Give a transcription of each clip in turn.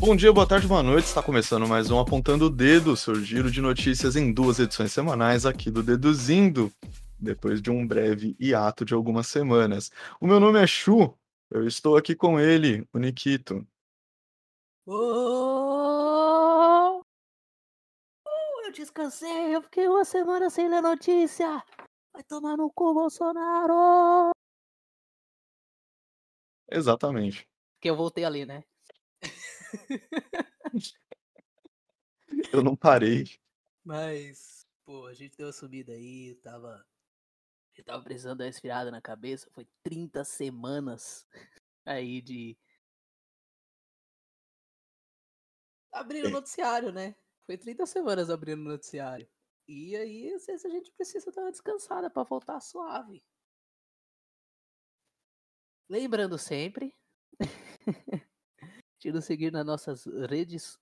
Bom dia, boa tarde, boa noite. Está começando mais um Apontando o Dedo, seu giro de notícias em duas edições semanais aqui do Deduzindo, depois de um breve hiato de algumas semanas. O meu nome é Chu, eu estou aqui com ele, o Nikito. Oh! Uh, eu descansei, eu fiquei uma semana sem ler notícia. Vai tomar no cu, Bolsonaro! Exatamente. Que eu voltei ali, né? Eu não parei. Mas, pô, a gente deu uma subida aí, tava. Eu tava precisando dar uma esfriada na cabeça. Foi 30 semanas aí de. Abrindo o É. noticiário, né? Foi 30 semanas abrindo o noticiário. E aí, às vezes a gente precisa dar uma descansada pra voltar suave. Lembrando sempre de nos seguir nas nossas redes.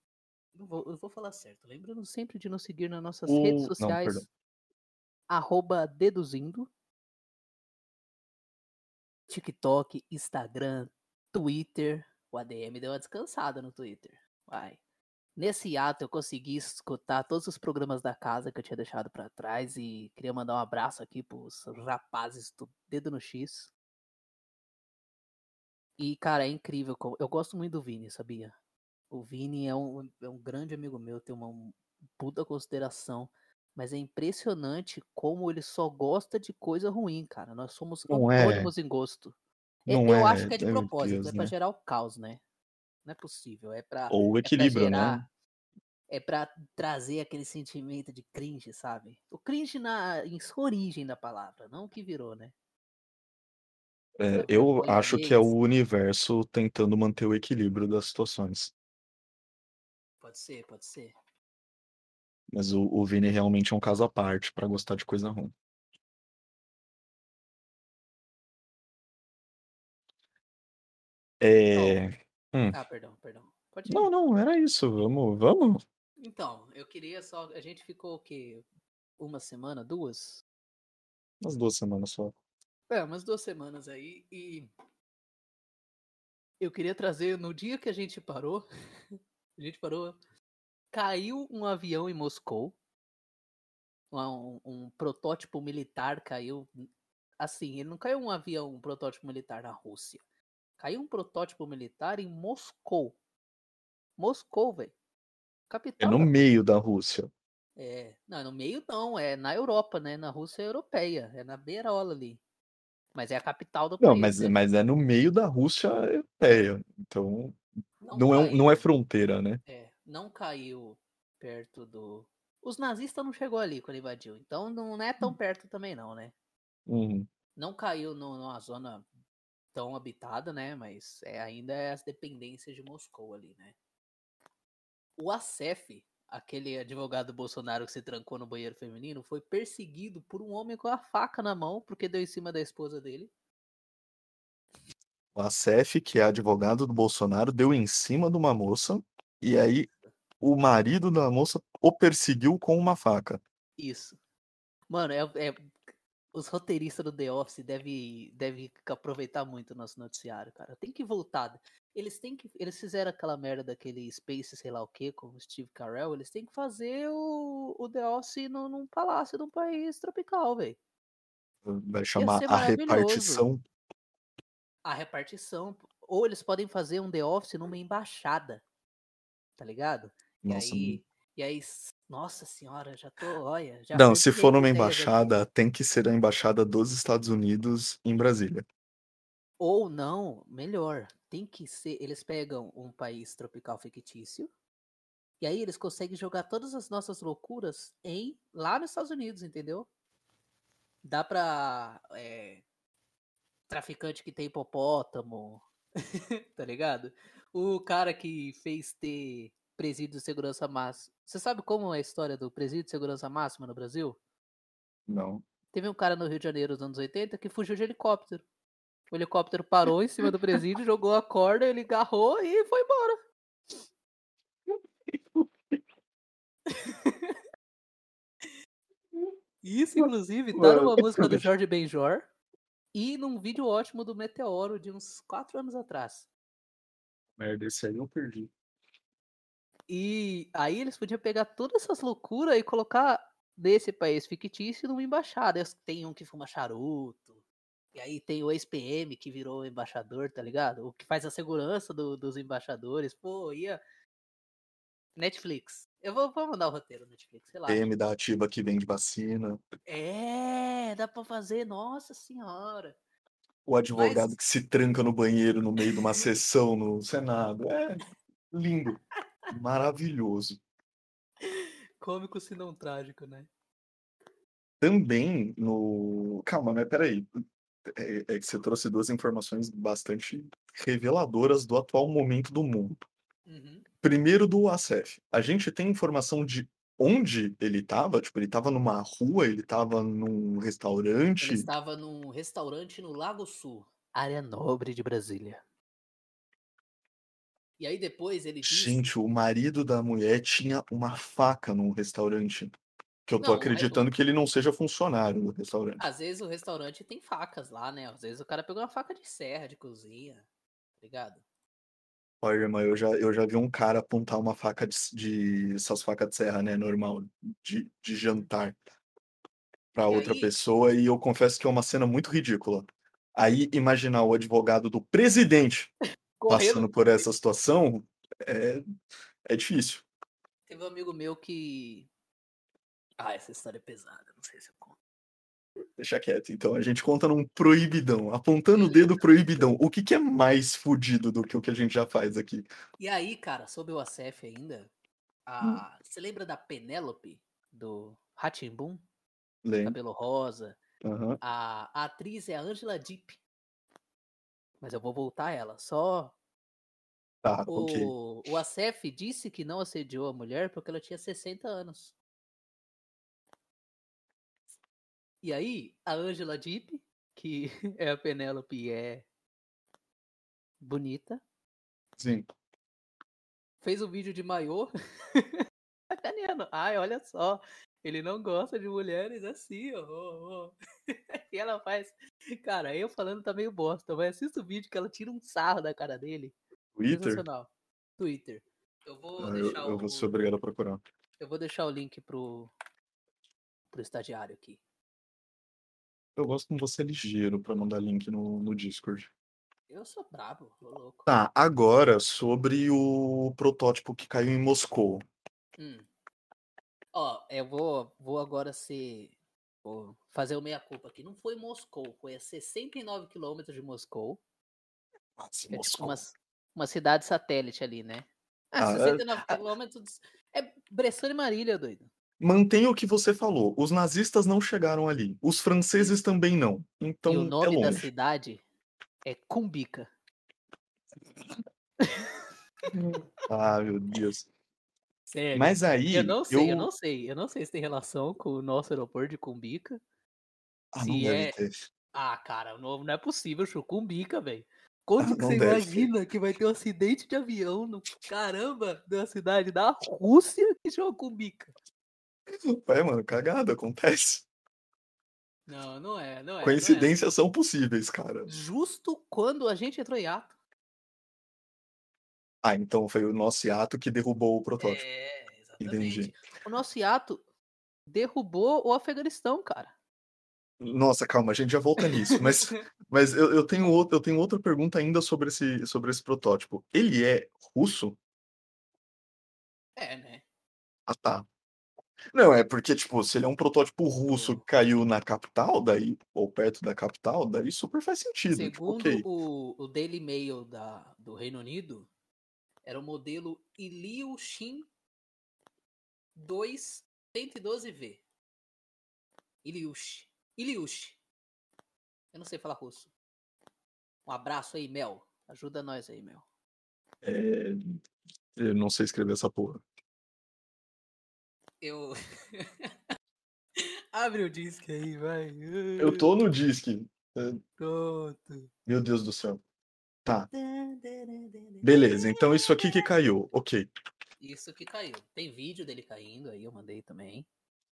Não vou, eu vou falar certo. Lembrando sempre de nos seguir nas nossas redes O- não, sociais. perdão. arroba deduzindo. TikTok, Instagram, Twitter. O ADM deu uma descansada no Twitter. Vai. Nesse ato eu consegui escutar todos os programas da casa que eu tinha deixado pra trás e queria mandar um abraço aqui pros rapazes do Dedo no X. E, cara, é incrível. Eu gosto muito do Vini, sabia? O Vini é um, é um grande amigo meu, tem uma um puta consideração. Mas é impressionante como ele só gosta de coisa ruim, cara. Nós somos Não é. em gosto. É- Não eu é, acho que é de meu propósito, Deus, é pra né? gerar o caos, né? Não é possível, é pra, Ou o é equilíbrio, né? gerar, é pra trazer aquele sentimento de cringe, sabe? O cringe na, em sua origem da palavra, não o que virou, né? É, eu acho que é o universo tentando manter o equilíbrio das situações. Pode ser, pode ser. Mas o, o Vini realmente é um caso à parte pra gostar de coisa ruim. É. Hum. Ah, perdão, perdão. Pode Não, ir. não, era isso. Vamos, vamos. Então, eu queria só. A gente ficou o quê? Uma semana, duas? Umas duas semanas só. É, umas duas semanas aí e eu queria trazer no dia que a gente parou, a gente parou, caiu um avião em Moscou, um, um protótipo militar caiu, assim, ele não caiu um avião, um protótipo militar na Rússia, caiu um protótipo militar em Moscou, Moscou, velho, É capital no da meio da Rússia. é, não, no meio não, é na Europa, né, na Rússia europeia, é na beirola ali, mas é a capital do Não, país, mas, né? mas é no meio da Rússia europeia. Então, Não não é, um- não é fronteira, né? É, não caiu perto do. Os nazistas não chegou ali quando invadiu, então não é tão perto também não, né? Uhum. Não caiu no- numa zona tão habitada, né? Mas é, ainda é as dependências de Moscou ali, né? O Acef, aquele advogado Bolsonaro que se trancou no banheiro feminino, foi perseguido por um homem com a faca na mão porque deu em cima da esposa dele. O Acef, que é advogado do Bolsonaro, deu em cima de uma moça e aí o marido da moça o perseguiu com uma faca. Isso. Mano, é, é- os roteiristas do The Office devem deve aproveitar muito o nosso noticiário, cara. Tem que voltar. Eles têm que. Eles fizeram aquela merda daquele Space, sei lá o que, com o Steve Carell. Eles têm que fazer o, o The Office no, num palácio de um país tropical, velho. Vai chamar a repartição. A repartição. Ou eles podem fazer um The Office numa embaixada. Tá ligado? E Nossa, aí. E aí. Nossa senhora, já tô. Olha, já não, se for numa embaixada, tem que ser a embaixada dos Estados Unidos em Brasília. Ou não, melhor, tem que ser. Eles pegam um país tropical fictício. E aí eles conseguem jogar todas as nossas loucuras em lá nos Estados Unidos, entendeu? Dá pra. é, traficante que tem hipopótamo. tá ligado? O cara que fez ter presídio de segurança máxima. Você sabe como é a história do presídio de segurança máxima no Brasil? Não. Teve um cara no Rio de Janeiro nos anos 80 que fugiu de helicóptero. O helicóptero parou em cima do presídio, jogou a corda, ele agarrou e foi embora. Isso, inclusive, tá numa música do. Jorge Benjor e num vídeo ótimo do Meteoro de uns 4 anos atrás. Merda, esse aí eu perdi. E aí eles podiam pegar todas essas loucuras e colocar desse país fictício numa embaixada. Tem um que fuma charuto. E aí tem o ex-PM que virou embaixador, tá ligado? O que faz a segurança do- dos embaixadores. Pô, ia. Netflix. Eu vou, vou mandar o roteiro Netflix, sei lá. PM da ativa que vende vacina. É, dá pra fazer, nossa senhora. O advogado Mas- que se tranca no banheiro no meio de uma sessão no Senado. É lindo. Maravilhoso. Cômico se não trágico, né? Também no. Calma, mas peraí. É, é que você trouxe duas informações bastante reveladoras do atual momento do mundo. Uhum. Primeiro do Acef. A gente tem informação de onde ele estava? Tipo, ele estava numa rua, ele estava num restaurante. Ele estava num restaurante no Lago Sul, área nobre de Brasília. E aí depois ele disse. Gente, o marido da mulher tinha uma faca num restaurante. Que eu tô Não, acreditando que ele não seja funcionário do restaurante. Às vezes o restaurante tem facas lá, né? Às vezes o cara pegou uma faca de serra de cozinha, tá ligado? Olha, irmã, eu já, eu já vi um cara apontar uma faca de, de essas facas de serra, né? Normal, de, de jantar pra E outra aí- pessoa, e eu confesso que é uma cena muito ridícula. Aí, imaginar o advogado do presidente passando por essa situação é, é difícil. Teve um amigo meu que. Ah, essa história é pesada, não sei se eu conto. Deixa quieto. Então a gente conta num proibidão, apontando o dedo proibidão. O que, que é mais fudido do que o que a gente já faz aqui? E aí, cara, sobre o Acef ainda, Hum. a... você lembra da Penélope do Ratimbum? Cabelo rosa. Aham. A, a atriz é a Angela Deep. Mas eu vou voltar a ela. Só Tá, o, o Acef disse que não assediou a mulher porque ela tinha 60 anos. E aí, a Angela Deep, que é a Penélope e é bonita, Sim. fez um vídeo de maiô sacaneando. Ai, olha só, ele não gosta de mulheres assim, ó. ó, ó. e ela faz. Cara, eu falando tá meio bosta, mas assista o vídeo que ela tira um sarro da cara dele. Twitter? Twitter. Eu vou Ah, eu, deixar eu o. vou ser obrigado a procurar. Eu vou deixar o link pro. pro estagiário aqui. Eu gosto como você é ligeiro pra mandar link no, no Discord. Eu sou brabo, ô louco. Tá, agora sobre o protótipo que caiu em Moscou. Hum. Ó, eu vou, vou agora ser. Vou fazer o meia-culpa aqui. Não foi Moscou, foi a 69 quilômetros de Moscou. Nossa, é tipo Moscou. uma, uma cidade satélite ali, né? Ah, Ah, é- 69 quilômetros. É Bressane e Marília, doido. Mantenha o que você falou. Os nazistas não chegaram ali. Os franceses também não. Então e o é nome da longe. cidade é Cumbica. Ah, meu Deus. Sério. Mas aí. eu não sei, eu... não sei. Eu não sei se tem relação com o nosso aeroporto de Cumbica. Ah, não se deve é- ter. Ah, cara, não, não é possível, chu, Cumbica, velho. Quando Ah, que não você deve. imagina que vai ter um acidente de avião no caramba da cidade da Rússia que chama Cumbica? É, mano, cagada, acontece. Não, não é, não é. não é. Coincidências são possíveis, cara. Justo quando a gente entrou em ato. Ah, então foi o nosso ato que derrubou o protótipo. É, exatamente. Entendi. O nosso ato derrubou o Afeganistão, cara. Nossa, calma, a gente já volta nisso. Mas, mas eu, eu, tenho outro, eu tenho outra pergunta ainda sobre esse, sobre esse protótipo. Ele é russo? É, né? Ah, tá. Não, é porque, tipo, se ele é um protótipo russo que caiu na capital, daí, ou perto da capital, daí super faz sentido. tipo, Segundo ok. o, o Daily Mail da, do Reino Unido, era o modelo Ilyushin 2 112V. Ilyush. Ilyush. Eu não sei falar russo. Um abraço aí, Mel. Ajuda nós aí, Mel. É, Eu não sei escrever essa porra. Eu. Abre o disco aí, vai. Eu tô no disque. Pronto. Meu Deus do céu. Tá, beleza. Então isso aqui que caiu. Ok. Isso que caiu. Tem vídeo dele caindo aí, eu mandei também.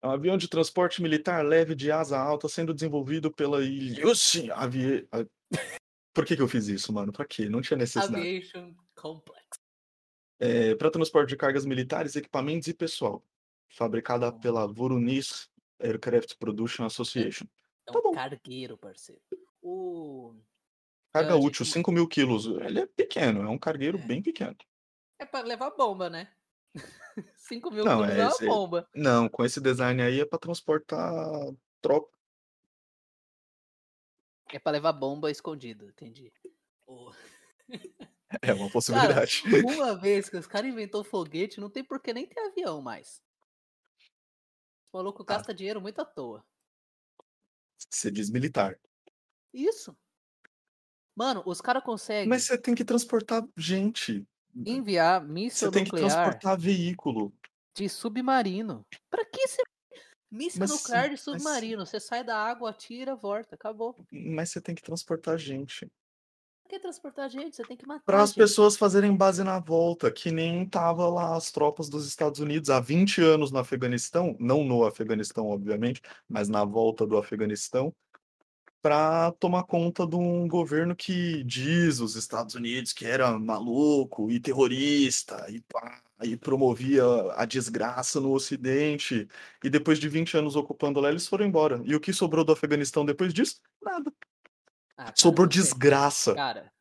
É um avião de transporte militar leve de asa alta sendo desenvolvido pela Ilyushin Avie... a- Por que que eu fiz isso, mano? Pra quê? Não tinha necessidade. Aviation Complex. É, para transporte de cargas militares, equipamentos e pessoal. Fabricada Hum. pela Voronezh Aircraft Production É, Association. é Tá um bom. cargueiro, parceiro. O. Carga útil, gente- 5 mil quilos. Ele é pequeno, é um cargueiro É. bem pequeno. É pra levar bomba, né? 5 mil Não, quilos é é uma esse- bomba. Não, com esse design aí é para transportar tropa. É pra levar bomba escondida, entendi. O- É uma possibilidade. Uma vez que os caras inventou foguete, não tem por que nem ter avião mais. O maluco Ah. gasta dinheiro muito à toa. Você diz militar. Isso. Mano, os caras conseguem Mas você tem que transportar gente. enviar Você míssil tem que nuclear transportar veículo. de submarino. Pra que você. Míssil Mas- nuclear de mas- submarino. Você sai da água, atira, volta. Acabou. Mas você tem que transportar gente. Pra que transportar gente? Você tem que matar. Para as pessoas fazerem base na volta, que nem tava lá as tropas dos Estados Unidos há 20 anos no Afeganistão, não no Afeganistão, obviamente, mas na volta do Afeganistão, para tomar conta de um governo que diz os Estados Unidos que era maluco e terrorista e, pá, e promovia a desgraça no Ocidente. E depois de 20 anos ocupando lá, eles foram embora. E o que sobrou do Afeganistão depois disso? Nada. Ah, cara, Sobrou você- desgraça. Cara,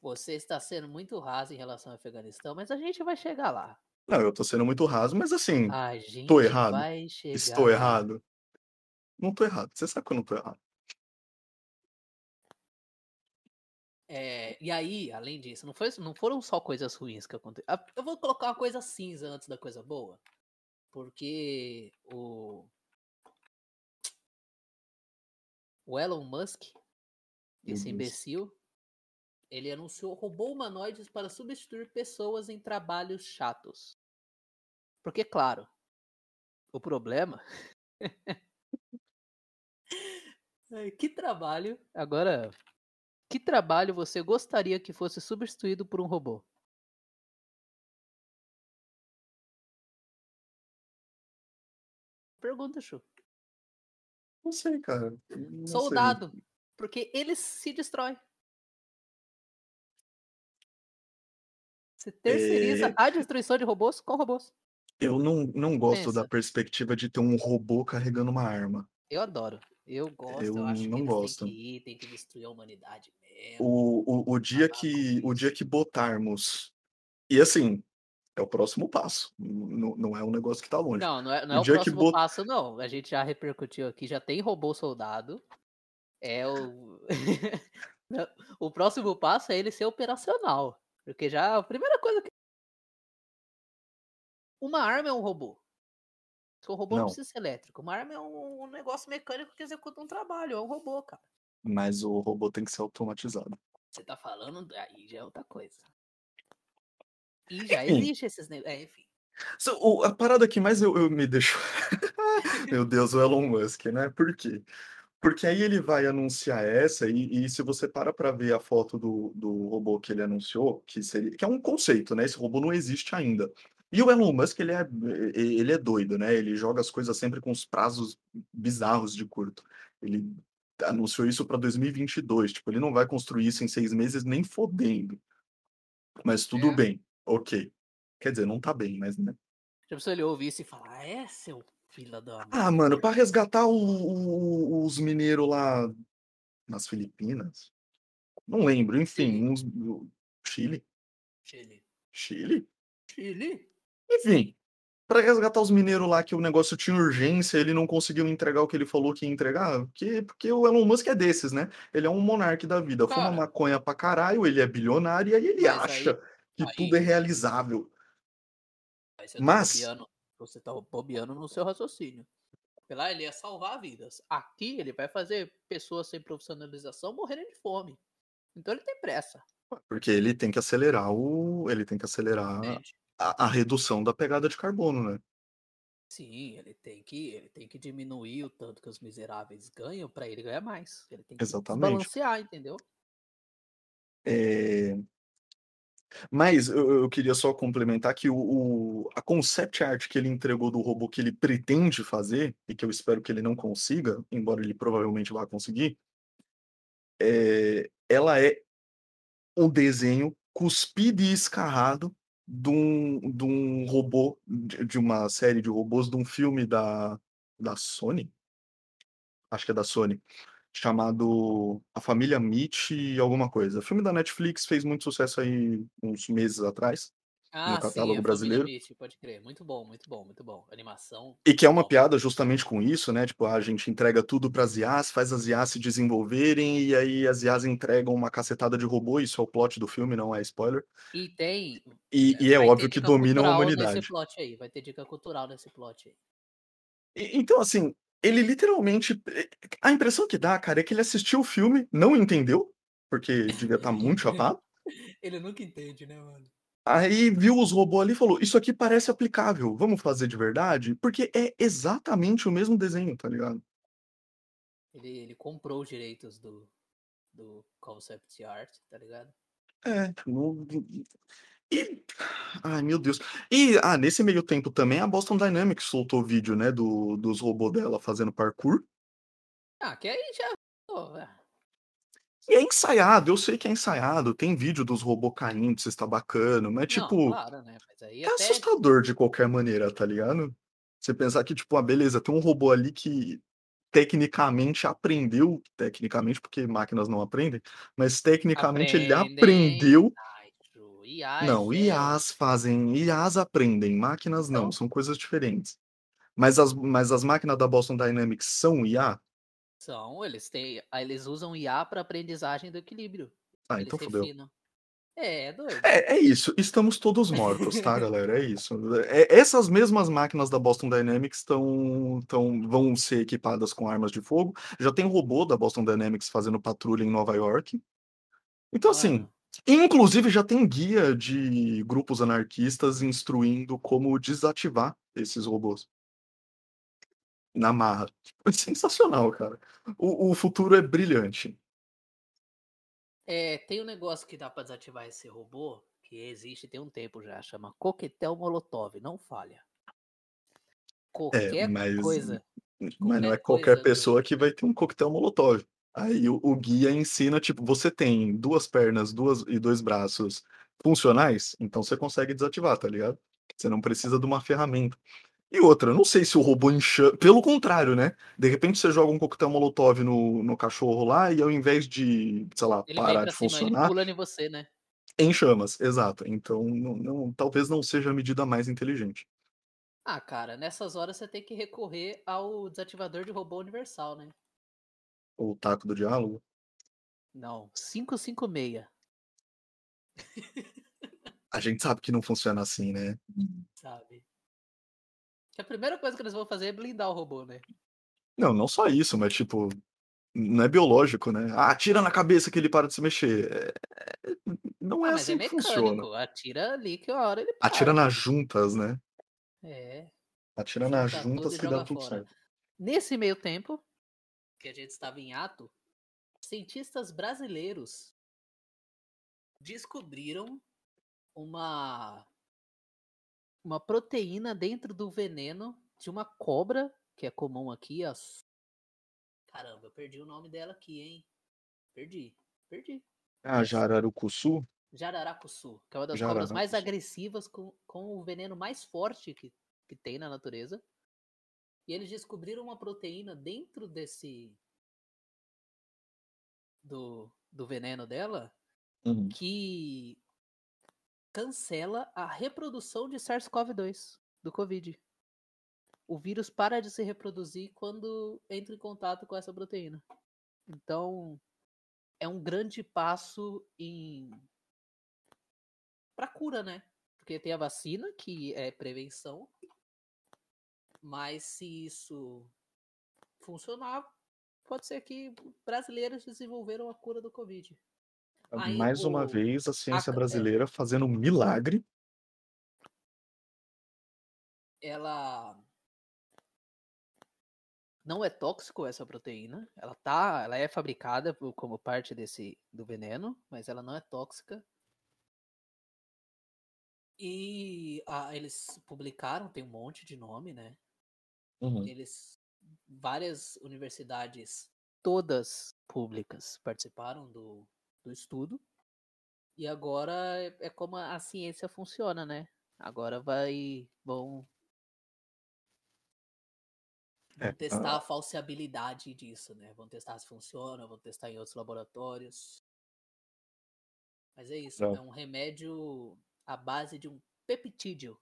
você está sendo muito raso em relação ao Afeganistão, mas a gente vai chegar lá. Não, eu tô sendo muito raso, mas assim, A gente Tô errado? vai chegar estou errado. Não tô errado. Você sabe que eu não tô errado. É, e aí, além disso, não, foi, não foram só coisas ruins que aconteceram. Eu vou colocar uma coisa cinza antes da coisa boa. Porque o. O Elon Musk, esse imbecil, ele anunciou robô humanoides para substituir pessoas em trabalhos chatos. Porque, claro, o problema. Ai, que trabalho. Agora, que trabalho você gostaria que fosse substituído por um robô? Pergunta, Chu. Não sei, cara. Não sei. Soldado. Porque ele se destrói. Você terceiriza É. a destruição de robôs com robôs. Eu não, não gosto Pensa. da perspectiva de ter um robô carregando uma arma. Eu adoro. Eu gosto, eu, Eu acho que não eles gosto. têm que ir, tem que destruir a humanidade mesmo. O, o, o dia que o dia que botarmos. E assim, é o próximo passo. Não, não é um negócio que tá longe. Não, não é, não O é o que próximo bot- passo, não. A gente já repercutiu aqui, já tem robô soldado. É o. O próximo passo é ele ser operacional. Porque já a primeira coisa que. Uma arma é um robô. Porque o robô não, Não. precisa ser elétrico. Uma arma é um, um negócio mecânico que executa um trabalho. É um robô, cara. Mas o robô tem que ser automatizado. Você tá falando, aí já é outra coisa. E já Enfim. existe esses negócios. É, enfim. So, o- a parada que mais eu, eu me deixo. Meu Deus, o Elon Musk, né? Por quê? Porque aí ele vai anunciar essa, e, e se você para para ver a foto do, do robô que ele anunciou, que, seria, que é um conceito, né? Esse robô não existe ainda. E o Elon Musk, ele é, ele é doido, né? Ele joga as coisas sempre com os prazos bizarros de curto. Ele anunciou isso para 2022, tipo, ele não vai construir isso em seis meses nem fodendo. Mas tudo É. bem, ok. Quer dizer, não tá bem, mas né? Tipo, se ele ouvir isso e falar, ah, é, seu filho da. Ah, mano, para resgatar o- o- os mineiros lá nas Filipinas? Não lembro, enfim, Chile. uns. Chile? Chile. Chile? Chile? Enfim, para resgatar os mineiros lá que o negócio tinha urgência, ele não conseguiu entregar o que ele falou que ia entregar, porque, porque o Elon Musk é desses, né? Ele é um monarca da vida, fuma Cara. maconha pra caralho, ele é bilionário e aí ele Mas aí- acha que aí- tudo é realizável. Você tá Mas- bobeando, você tá bobeando no seu raciocínio. Lá ele ia salvar vidas. Aqui ele vai fazer pessoas sem profissionalização morrerem de fome. Então ele tem pressa. Porque ele tem que acelerar o. Ele tem que acelerar entende? A, a redução da pegada de carbono, né? Sim, ele tem que ele tem que diminuir o tanto que os miseráveis ganham pra ele ganhar mais. Ele tem que Exatamente. balancear, entendeu? É, Mas eu, eu queria só complementar que o, o- a concept art que ele entregou do robô que ele pretende fazer, e que eu espero que ele não consiga, embora ele provavelmente vá conseguir, é, ela é um desenho cuspido e escarrado de um, de um robô, de, uma série de robôs, de um filme da, da Sony? Acho que é da Sony. Chamado A Família Mitch e alguma coisa. filme da Netflix fez muito sucesso aí uns meses atrás. Ah, no catálogo sim, a brasileiro. Pode crer. Muito bom, muito bom, muito bom. Animação. E que é uma bom. piada justamente com isso, né? Tipo, a gente entrega tudo para as IAs, faz as IAs se desenvolverem e aí as IAs entregam uma cacetada de robô. Isso é o plot do filme, não é spoiler. E tem. E, e é óbvio que dominam a humanidade. Nesse plot aí, vai ter dica cultural nesse plot aí. E- Então, assim, ele literalmente. A impressão que dá, cara, é que ele assistiu o filme, não entendeu, porque devia estar muito chapado. Ele nunca entende, né, mano? Aí viu os robôs ali e falou: Isso aqui parece aplicável, vamos fazer de verdade? Porque é exatamente o mesmo desenho, tá ligado? Ele, ele comprou os direitos do, do concept art, tá ligado? É, no- E. Ai, meu Deus. E, ah, nesse meio tempo também a Boston Dynamics soltou vídeo, né, do, dos robôs dela fazendo parkour. Ah, que aí já. é. E é ensaiado, eu sei que é ensaiado, tem vídeo dos robôs caindo, se está bacana, mas, Não, tipo, claro, né? Mas é até. assustador de qualquer maneira, tá ligado? Você pensar que, tipo, ah, beleza, tem um robô ali que tecnicamente aprendeu, tecnicamente, porque máquinas não aprendem, mas tecnicamente ele Aprendem. aprendeu. Nitro, IA, Não. IAs fazem, IAs aprendem, máquinas não, Então? são coisas diferentes. Mas as, mas as máquinas da Boston Dynamics são IA? São, eles têm. aí Eles usam IA para aprendizagem do equilíbrio. Ah, então fodeu. É, é doido. É, é isso, estamos todos mortos, tá, galera? É isso. É- essas mesmas máquinas da Boston Dynamics tão, tão, vão ser equipadas com armas de fogo. Já tem robô da Boston Dynamics fazendo patrulha em Nova York. Então, assim, Mano, inclusive já tem guia de grupos anarquistas instruindo como desativar esses robôs. Na marra. É sensacional, cara. O, o futuro é brilhante. é, tem um negócio que dá pra desativar esse robô, que existe tem um tempo já, chama Coquetel Molotov, não falha. Qualquer É, mas, coisa. mas não é qualquer pessoa que vai ter um coquetel molotov. Aí o, o guia ensina, tipo, você tem duas pernas duas e dois braços funcionais, então você consegue desativar, tá ligado? Você não precisa de uma ferramenta. E outra, não sei se o robô enxama. Pelo contrário, né? De repente você joga um coquetel molotov no, no cachorro lá e ao invés de, sei lá, Ele parar de cima, ele funcionar, pula em você, né? em chamas. Exato. Então, não, não- talvez não seja a medida mais inteligente. Ah, cara, nessas horas você tem que recorrer ao desativador de robô universal, né? O taco do diálogo. Não, 556, A gente sabe que não funciona assim, né? sabe? Que a primeira coisa que eles vão fazer é blindar o robô, né? Não, não só isso, mas tipo, não é biológico, né? Ah, atira na cabeça que ele para de se mexer. É- Não é Ah, assim é que funciona. Atira ali que a hora ele para. Atira nas juntas, né? É. Atira nas Junta juntas que dá tudo fora. certo. Nesse meio tempo, que a gente estava em ato, cientistas brasileiros descobriram uma uma proteína dentro do veneno de uma cobra, que é comum aqui, as Caramba, eu perdi o nome dela aqui, hein? Perdi. Perdi. Ah, Jararucuçu? Jararacuçu, que é uma das cobras mais Jararacuçu. agressivas com, com o veneno mais forte que, que tem na natureza. E eles descobriram uma proteína dentro desse. do, do veneno dela Uhum. que cancela a reprodução de SARS-CoV-2 do Covid. O vírus para de se reproduzir quando entra em contato com essa proteína. Então, é um grande passo em para cura, né? Porque tem a vacina que é prevenção, mas se isso funcionar, pode ser que brasileiros desenvolveram a cura do Covid. Aí Mais uma o- vez, a ciência a- brasileira fazendo um milagre. ela não é tóxico essa proteína. Ela tá, ela é fabricada como parte desse do veneno, mas ela não é tóxica. E ah, eles publicaram, tem um monte de nome, né? Uhum. Eles várias universidades, todas públicas, participaram do, do estudo. E agora é, é como a ciência funciona, né? Agora vai. Vão, vão É, testar ah, a falseabilidade disso, né? Vão testar se funciona, vão testar em outros laboratórios. Mas é isso, é um remédio à base de um peptídeo,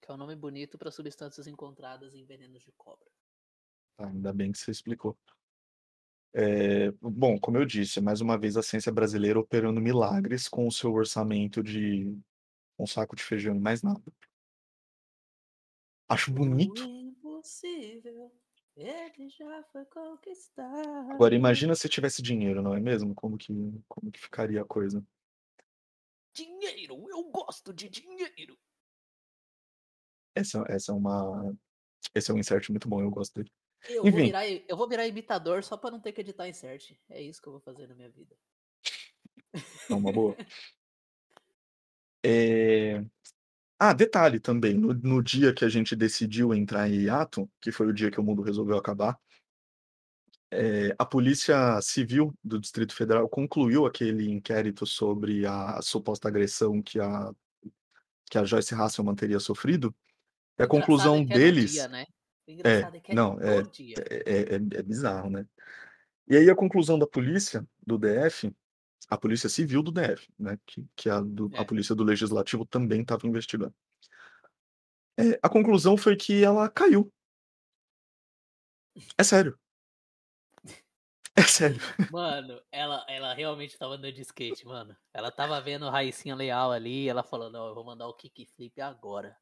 que é um nome bonito para substâncias encontradas em venenos de cobra. tá, ainda bem que você explicou. É, bom, como eu disse, mais uma vez a ciência brasileira operando milagres com o seu orçamento de um saco de feijão e mais nada. Acho bonito. impossível, ele já foi conquistado. Agora, imagina se tivesse dinheiro, não é mesmo? Como que, como que ficaria a coisa? Dinheiro, eu gosto de dinheiro. Essa, essa é uma. Esse é um insert muito bom, eu gosto dele. Eu vou, Enfim. virar, eu vou virar imitador só pra não ter que editar insert. É isso que eu vou fazer na minha vida. É uma boa. É, Ah, detalhe também, no, no dia que a gente decidiu entrar em hiato, que foi o dia que o mundo resolveu acabar, é, a Polícia Civil do Distrito Federal concluiu aquele inquérito sobre a suposta agressão que a, que a Joyce Hasselman teria sofrido. E a engraçado conclusão é deles. dia, né? O engraçado é, que é não, é- dia. É, é- é bizarro, né? E aí a conclusão da polícia do DF, a polícia civil do DF, né? Que, que a, do- a É. polícia do legislativo também estava investigando. É, a conclusão foi que ela caiu. É sério. É sério. Mano, ela, ela realmente tava andando de skate, mano. Ela tava vendo Raicinha Leal ali, ela falou, não, eu vou mandar o kickflip agora.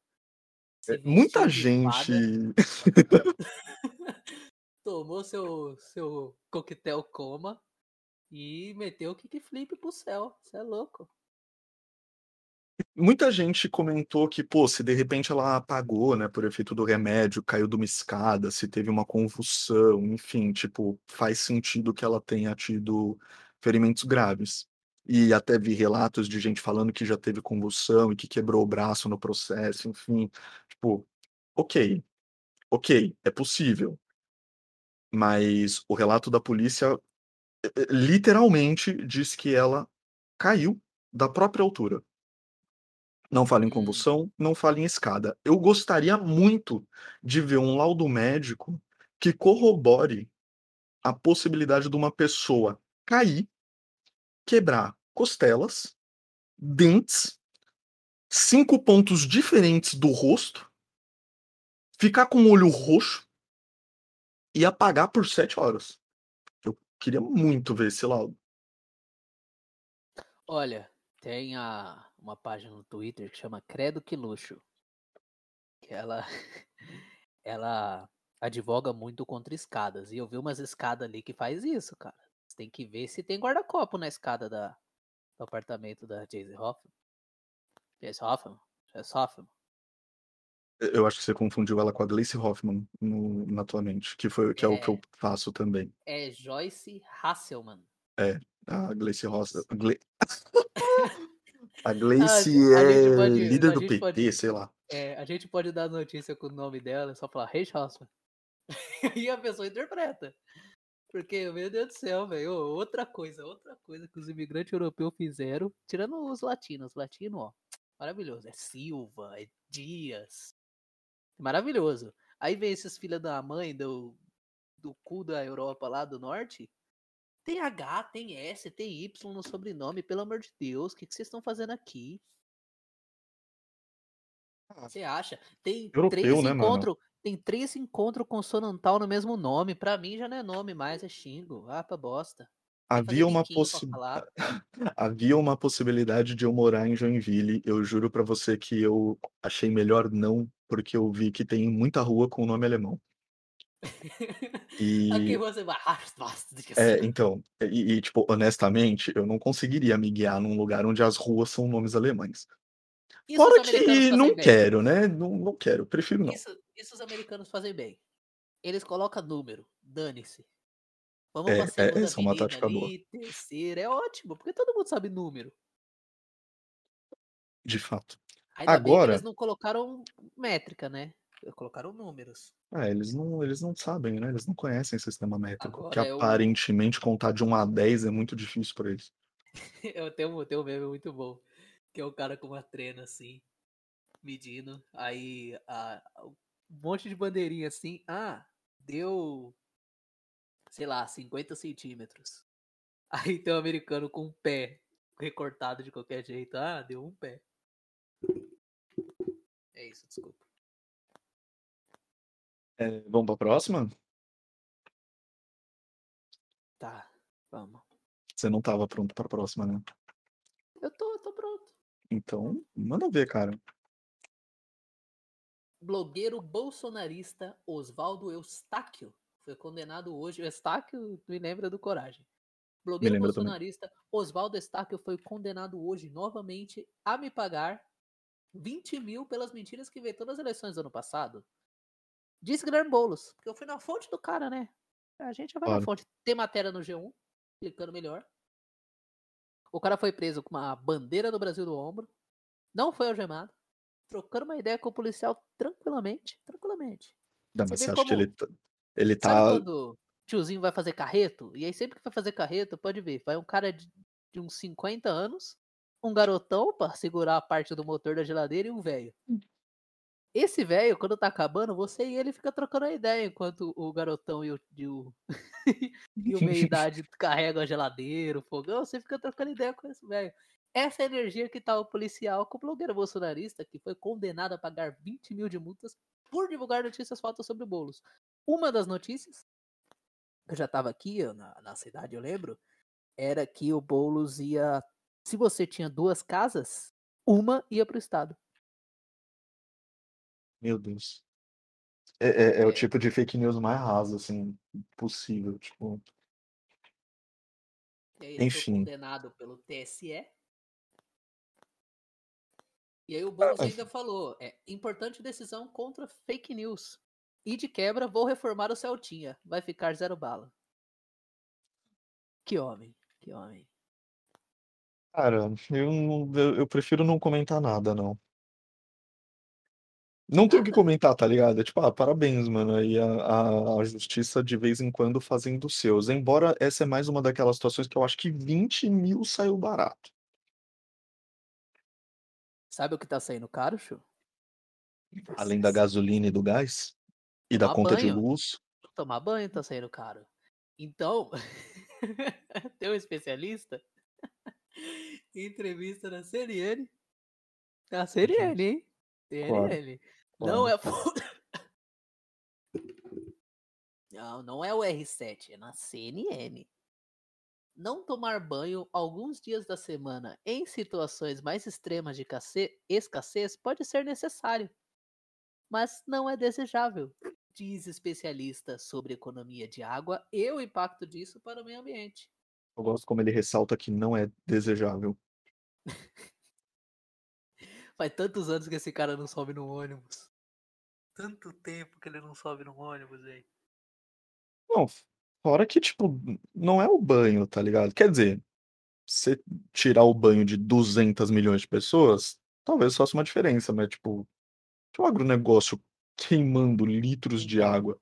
É, Muita gente. tomou seu, seu coquetel coma e meteu o kickflip pro céu. Você é louco. Muita gente comentou que, pô, se de repente ela apagou, né, por efeito do remédio, caiu de uma escada, se teve uma convulsão, enfim, tipo, faz sentido que ela tenha tido ferimentos graves. E até vi relatos de gente falando que já teve convulsão e que quebrou o braço no processo, enfim. Tipo, ok, ok, é possível. Mas o relato da polícia eh, literalmente diz que ela caiu da própria altura. Não fala em Hum. convulsão, não fala em escada. Eu gostaria muito de ver um laudo médico que corrobore a possibilidade de uma pessoa cair, quebrar costelas, dentes, cinco pontos diferentes do rosto, ficar com o olho roxo e apagar por sete horas. Eu queria muito ver esse laudo. Olha, tem a, uma página no Twitter que chama Credo que Luxo. Que ela, ela advoga muito contra escadas. E eu vi umas escadas ali que faz isso, cara. Você tem que ver se tem guarda-copo na escada da, do apartamento da Jayce Hoffman. Jayce Hoffman? Jayce Hoffman? Eu acho que você confundiu ela com a Gleice Hoffman no, na tua mente, que, foi, que é o que eu faço também. É Joyce Hasselman. A Gleice Rosa. A, Gle... a Gleice a é pode- líder do PT, pode- sei lá. É, a gente pode dar notícia com o nome dela, é só falar Reis Hoffman. e a pessoa interpreta. Porque, meu Deus do céu, velho, outra coisa, outra coisa que os imigrantes europeus fizeram, tirando os latinos, latino, ó, maravilhoso, é Silva, é Dias, maravilhoso. Aí vem esses filha da mãe do, do cu da Europa lá do norte, tem H, tem S, tem Y no sobrenome, pelo amor de Deus, o que, que vocês estão fazendo aqui? Ah, Você acha? Tem Europeu, três né, encontros. Tem três encontros consonantal no mesmo nome. Pra mim já não é nome mais, é xingo. Ah, pra bosta. Havia uma, possi... Havia uma possibilidade de eu morar em Joinville. Eu juro pra você que eu achei melhor não, porque eu vi que tem muita rua com nome alemão. E. "Ah, é, então, e, e, tipo, honestamente, eu não conseguiria me guiar num lugar onde as ruas são nomes alemães. Isso Fora que não bem. quero, né? Não, não quero, prefiro não. Isso, isso os americanos fazem bem. Eles colocam número. Dane-se. Vamos É, pra é, essa é uma tática boa. ali, terceira. É ótimo, porque todo mundo sabe número. De fato. Ainda que Agora- eles não colocaram métrica, né? Colocaram números. É, eles não, eles não sabem, né? Eles não conhecem sistema métrico. que Agora é o- aparentemente contar de 1 a 10 é muito difícil para eles. Eu tenho, tenho um meme muito bom. Que é o cara com uma trena assim, medindo. Aí a, um monte de bandeirinha assim. Ah, deu. Sei lá, 50 centímetros. Aí tem um americano com um pé recortado de qualquer jeito. Ah, deu um pé. É isso, desculpa. É, vamos pra próxima? Tá, vamos. Você não tava pronto pra próxima, né? Eu tô. Então, manda ver, cara. Blogueiro bolsonarista Oswaldo Eustáquio foi condenado hoje. O Eustáquio me lembra do Coragem. Blogueiro também. bolsonarista Oswaldo Eustáquio foi condenado hoje novamente a me pagar 20 mil pelas mentiras que inventou nas eleições do ano passado. Disse Guilherme Boulos, porque eu fui na fonte do cara, né? A gente já vai Claro. na fonte. Tem matéria no G1, clicando melhor. O cara foi preso com uma bandeira do Brasil no ombro. Não foi algemado. Trocando uma ideia com o policial tranquilamente. Tranquilamente. Não, Você mas você acha que como- ele, tá- ele Sabe tá. quando tiozinho vai fazer carreto? E aí sempre que vai fazer carreto, pode ver, vai um cara de, de uns 50 anos, um garotão pra segurar a parte do motor da geladeira e um velho. Esse velho, quando tá acabando, você e ele fica trocando a ideia, enquanto o garotão e o, e o, e o meia-idade carregam a geladeira, o fogão, você fica trocando ideia com esse velho. Essa é energia que tá o policial com o blogueiro bolsonarista, que foi condenado a pagar 20 mil de multas por divulgar notícias falsas sobre o Boulos. Uma das notícias, eu já tava aqui na, na cidade, eu lembro, era que o Boulos ia. Se você tinha duas casas, uma ia pro Estado. Meu Deus. É, é, é o É. tipo de fake news mais raso, assim, possível. Tipo, aí ele foi Enfim. condenado pelo TSE. E aí o Boulos Ah, ainda falou: é importante decisão contra fake news. E de quebra, vou reformar o Celtinha. Vai ficar zero bala. Que homem, que homem. cara, eu, não- eu, eu prefiro não comentar nada, não. Não tenho o que comentar, tá ligado? É tipo, ah, parabéns, mano. Aí a, a, a justiça de vez em quando fazendo os seus. Embora essa é mais uma daquelas situações que eu acho que 20 mil saiu barato. Sabe o que tá saindo caro, Chu? Além da gasolina e do gás. E da Tomar conta de banho. luz. Tomar banho tá saindo caro. Então, tem um especialista em entrevista na CNN. Na CNN, hein? CNN. Não é. Não, não é o R7, é na CNN. Não tomar banho alguns dias da semana em situações mais extremas de escassez pode ser necessário, mas não é desejável, diz especialista sobre economia de água e o impacto disso para o meio ambiente. Eu gosto como ele ressalta que não é desejável. Faz tantos anos que esse cara não sobe no ônibus. Tanto tempo que ele não sobe no ônibus, velho. Não, fora que, tipo, não é o banho, tá ligado? Quer dizer, você tirar o banho de 200 milhões de pessoas, talvez faça uma diferença, mas, tipo, tinha um agronegócio queimando litros de Então, água.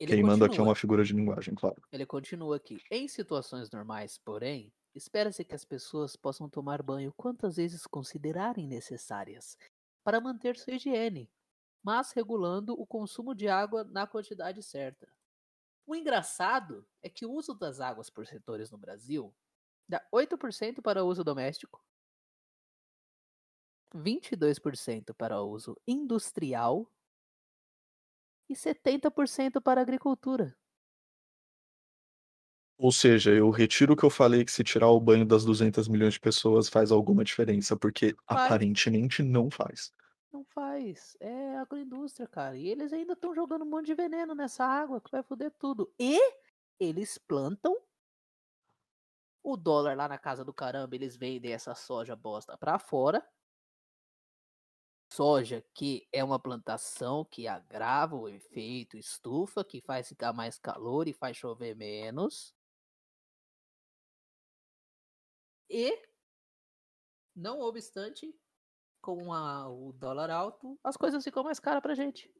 Ele Queimando aqui é continua. uma figura de linguagem, claro. Ele continua aqui. Em situações normais, porém, espera-se que as pessoas possam tomar banho quantas vezes considerarem necessárias para manter sua higiene, mas regulando o consumo de água na quantidade certa. O engraçado é que o uso das águas por setores no Brasil dá 8% para uso doméstico, 22% para uso industrial e 70% para agricultura. Ou seja, eu retiro o que eu falei que se tirar o banho das 200 milhões de pessoas faz alguma diferença, porque Faz. aparentemente não faz. Não faz. É agroindústria, cara. E eles ainda estão jogando um monte de veneno nessa água que vai foder tudo. E eles plantam o dólar lá na casa do caramba. Eles vendem essa soja bosta pra fora. Soja que é uma plantação que agrava o efeito estufa, que faz ficar mais calor e faz chover menos. E, não obstante, com a- o dólar alto, as coisas ficam mais caras pra gente.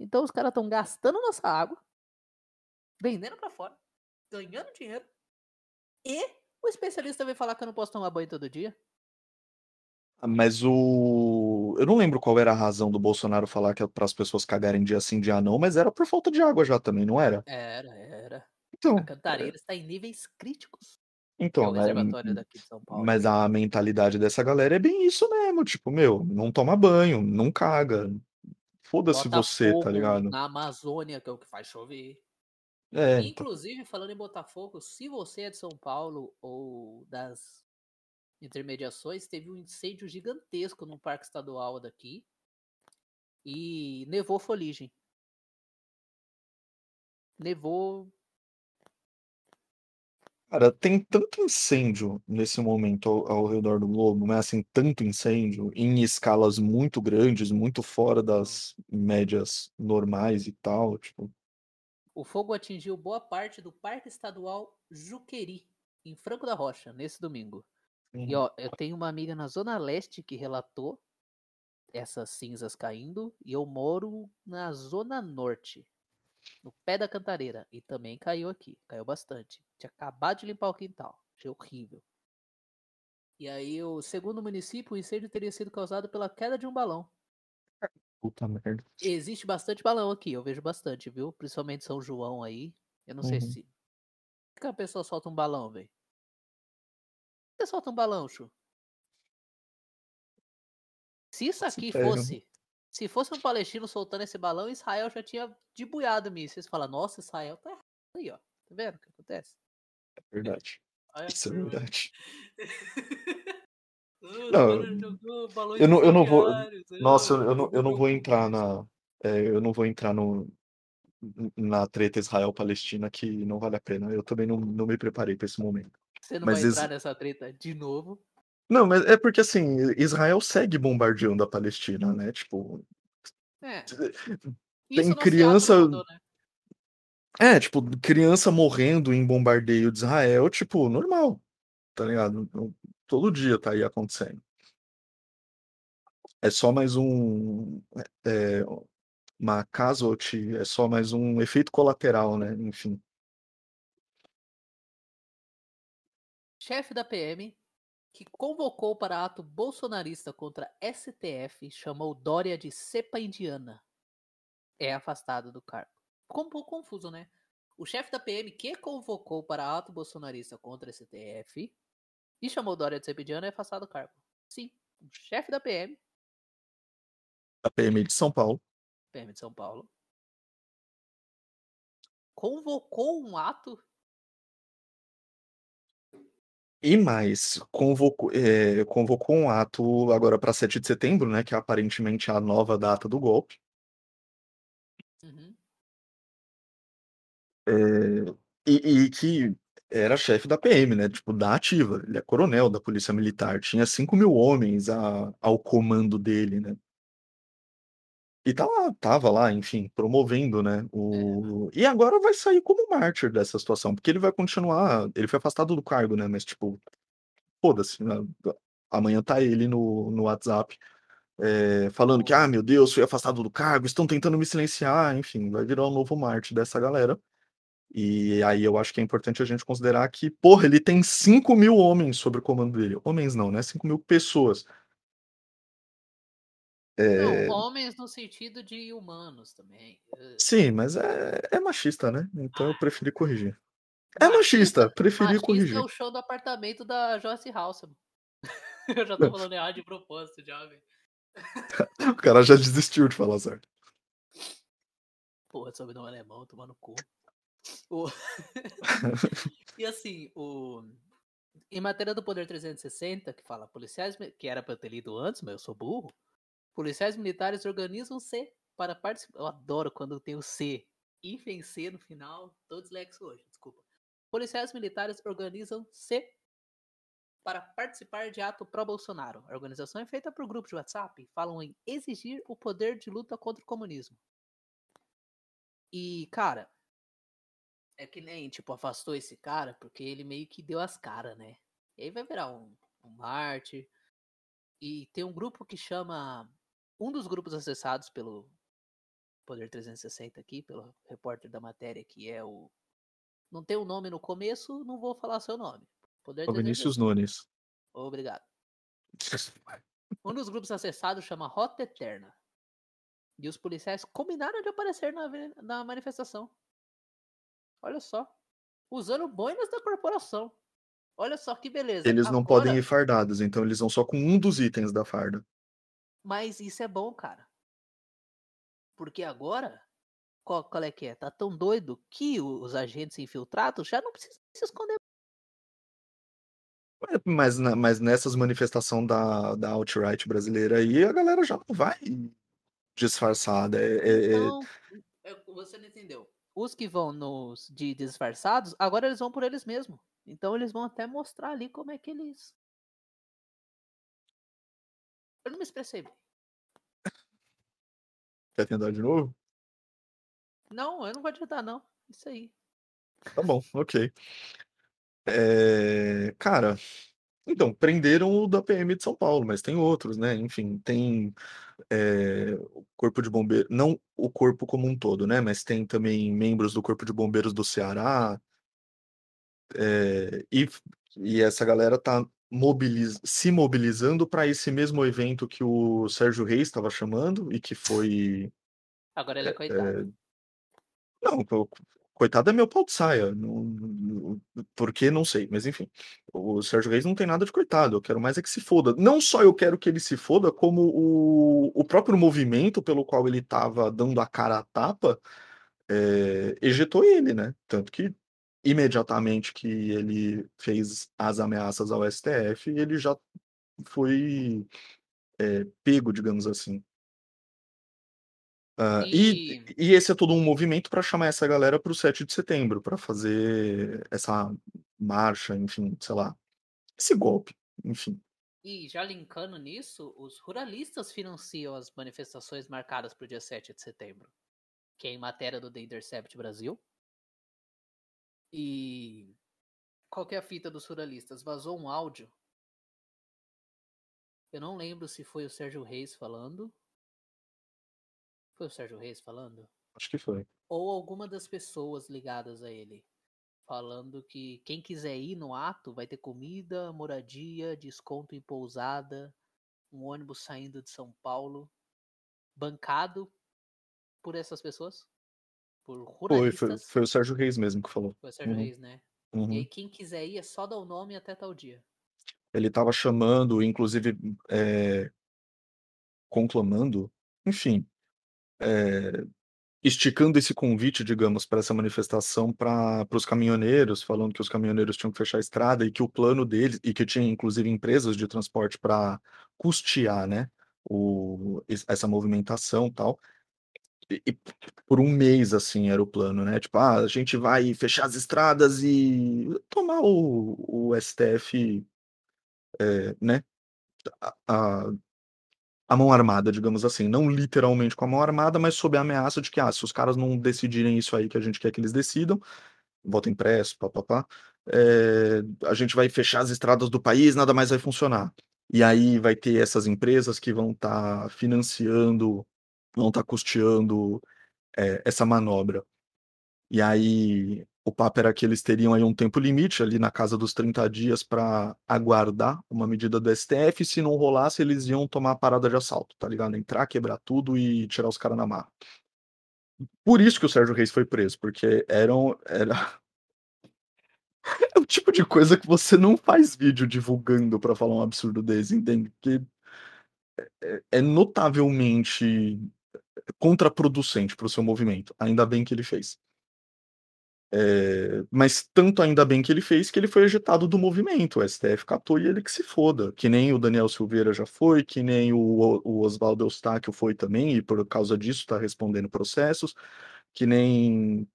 Então os caras estão gastando nossa água, vendendo pra fora, ganhando dinheiro e O especialista veio falar que eu não posso tomar banho todo dia. Ah, Mas o. Eu não lembro qual era a razão do Bolsonaro falar que é para as pessoas cagarem dia sim, dia não, mas era por falta de água já também, não era? Era, era. Então, A Cantareira está em níveis críticos. É então, o né, mas a mentalidade dessa galera é bem isso mesmo, tipo, meu, não toma banho, não caga. Foda-se você, tá ligado? na Amazônia, que é o que faz chover. É, então, Inclusive, falando em Botafogo, se você é de São Paulo ou das intermediações, teve um incêndio gigantesco no parque estadual daqui e nevou foligem. Nevou. Cara, tem tanto incêndio nesse momento ao, ao redor do globo, mas assim, tanto incêndio em escalas muito grandes, muito fora das médias normais e tal, tipo, O fogo atingiu boa parte do Parque Estadual Juqueri, em Franco da Rocha, nesse domingo. E ó, eu tenho uma amiga na Zona Leste que relatou essas cinzas caindo, e eu moro na Zona Norte, no pé da cantareira, e também caiu aqui, caiu bastante. Tinha acabado de limpar o quintal, achei horrível. E aí, o segundo município, o incêndio teria sido causado pela queda de um balão. puta merda. Existe bastante balão aqui, eu vejo bastante, viu? Principalmente São João aí. Eu não sei Uhum. se. Por que a pessoa solta um balão, velho? Por que solta um balão, Chu? Se isso aqui fosse. Se fosse um palestino soltando esse balão, Israel já tinha debuiado mim. Vocês falam, nossa, Israel tá errado aí, ó. Tá vendo o que acontece? Verdade. Aí, Isso é "Ah, verdade. Não, balões eu não- eu não vou- Nossa, eu, não, eu não vou entrar balões." na. é, eu não vou entrar no, na treta Israel-Palestina que não vale a pena. Eu também não, não me preparei para esse momento. Você não Mas vai entrar nessa treta de novo. Não, mas é porque assim, Israel segue bombardeando a Palestina, né? Tipo, É. Tem criança- né? é, tipo, criança morrendo em bombardeio de Israel, tipo, normal, tá ligado? Todo dia tá aí acontecendo. É só mais um. É, uma casualty, é só mais um efeito colateral, né? Enfim. Chefe da PM, que convocou para ato bolsonarista contra STF, chamou Dória de cepa indiana. É afastado do cargo. Ficou um pouco confuso, né? O chefe da PM que convocou para ato bolsonarista contra STF e chamou Dória de cepa indiana é afastado do cargo. Sim, o chefe da PM, A PM de São Paulo. PM de São Paulo, convocou um ato E mais, convocou, é, convocou um ato agora para 7 de setembro, né? Que é aparentemente a nova data do golpe. Uhum. é, e, e que era chefe da PM, né? Tipo, da ativa. Ele é coronel da Polícia Militar. Tinha 5 mil homens a- ao comando dele, né? E tá lá, tava lá, enfim, promovendo, né? O... E agora vai sair como mártir dessa situação, porque ele vai continuar. Ele foi afastado do cargo, né? Mas, tipo, foda-se. né? Amanhã tá ele no, no WhatsApp é, falando que, ah, meu Deus, fui afastado do cargo, estão tentando me silenciar, enfim, vai virar um novo mártir dessa galera. E aí eu acho que é importante a gente considerar que, porra, ele tem 5 mil homens sob o comando dele. Homens não, né? 5 mil pessoas. É, Não, homens no sentido de humanos também. Eh, Sim, mas é, é machista, né? Então eu preferi corrigir. Ah, É machista, preferi machista corrigir. é o show do apartamento da Joyce Halsam. Eu já tô falando errado de propósito, já, velho. O cara já desistiu de falar certo. Porra, sobrenome alemão, tomar no cu. O- e assim, o... em matéria do Poder 360, que fala policiais, que era pra eu ter lido antes, mas eu sou burro. Policiais militares organizam-se para participar. Eu adoro quando tem o C. Hífen C no final. Tô dislexo hoje, desculpa. Policiais militares organizam-se para participar de ato pró-Bolsonaro. A organização é feita por grupos de WhatsApp. Falam em exigir o poder de luta contra o comunismo. E, cara, é que nem, tipo, afastou esse cara porque ele meio que deu as caras, né? E aí vai virar um, um mártir. E tem um grupo que chama. Um dos grupos acessados pelo Poder 360 aqui, pelo repórter da matéria, que é o. Não tem o um nome no começo, não vou falar seu nome. Poder O Vinícius. Nunes. Obrigado. Um dos grupos acessados chama Rota Eterna. E os policiais combinaram de aparecer na, na manifestação. Olha só. Usando boinas da corporação. Olha só que beleza. Eles não Agora- podem ir fardados, então eles vão só com um dos itens da farda. Mas isso é bom, cara. Porque agora, qual, qual é que é? Tá tão doido que os agentes infiltrados já não precisam se esconder. Mas, na- mas nessas manifestações da, da alt-right brasileira aí, a galera já não vai disfarçada. É, é- é- é, você não entendeu. Os que vão nos de disfarçados, agora eles vão por eles mesmos. Então eles vão até mostrar ali como é que eles. Eu não me expressei bem. Quer tentar de novo? Não, eu não vou adiantar, não. Isso aí. Tá bom, ok. É, cara, então, prenderam o da PM de São Paulo, mas tem outros, né? Enfim, tem é, o Corpo de Bombeiros, não o corpo como um todo, né? Mas tem também membros do Corpo de Bombeiros do Ceará, é, e, e essa galera tá mobiliz, se mobilizando para esse mesmo evento que o Sérgio Reis estava chamando e que foi. Agora ele é coitado. Não, co- coitado é meu pau de saia. Não, não- por que não sei, mas enfim. O Sérgio Reis não tem nada de coitado. Eu quero mais é que se foda. Não só eu quero que ele se foda, como o, o próprio movimento pelo qual ele estava dando a cara à tapa é, ejetou ele, né? Tanto que imediatamente que ele fez as ameaças ao STF, ele já foi é, pego, digamos assim. Ah, e, E- e esse é todo um movimento para chamar essa galera para o 7 de setembro, para fazer essa marcha, enfim, sei lá, esse golpe, enfim. E já linkando nisso, os ruralistas financiam as manifestações marcadas para o dia 7 de setembro, que é em matéria do The Intercept Brasil. E qual é a fita dos ruralistas? Vazou um áudio. Eu não lembro se foi o Sérgio Reis falando. Foi o Sérgio Reis falando? Acho que foi. ou alguma das pessoas ligadas a ele, falando que quem quiser ir no ato vai ter comida, moradia, desconto em pousada, um ônibus saindo de São Paulo, bancado por essas pessoas, por Foi, foi, ruralistas. foi o Sérgio Reis mesmo que falou. Foi o Sérgio Uhum. Reis, né? E Uhum. aí quem quiser ir é só dar o nome até tal dia. Ele estava chamando, inclusive, é, conclamando, enfim, é, esticando esse convite, digamos, para essa manifestação para os caminhoneiros, falando que os caminhoneiros tinham que fechar a estrada e que o plano deles, e que tinha inclusive empresas de transporte para custear, né, o, es- essa movimentação e tal. E, por um mês, assim, era o plano, né? Tipo, ah, a gente vai fechar as estradas e tomar o, o STF, é, né? A, a, a mão armada, digamos assim. Não literalmente com a mão armada, mas sob a ameaça de que, ah, se os caras não decidirem isso aí que a gente quer que eles decidam, voto impresso, papapá, é, a gente vai fechar as estradas do país, nada mais vai funcionar. E aí vai ter essas empresas que vão estar financiando, vão estar custeando é, essa manobra. E aí o papo era que eles teriam aí um tempo limite, ali na casa dos 30 dias, para aguardar uma medida do STF, se não rolasse, eles iam tomar a parada de assalto, tá ligado? Entrar, quebrar tudo e tirar os caras na marra. Por isso que o Sérgio Reis foi preso, porque eram, era... é o tipo de coisa que você não faz vídeo divulgando para falar um absurdo desse, entende? Porque é, é notavelmente contraproducente para o seu movimento. Ainda bem que ele fez. É, mas tanto ainda bem que ele fez que ele foi ejetado do movimento. O STF catou e ele que se foda. Que nem o Daniel Silveira já foi, que nem o, o Oswaldo Eustáquio foi também, e por causa disso está respondendo processos, que nem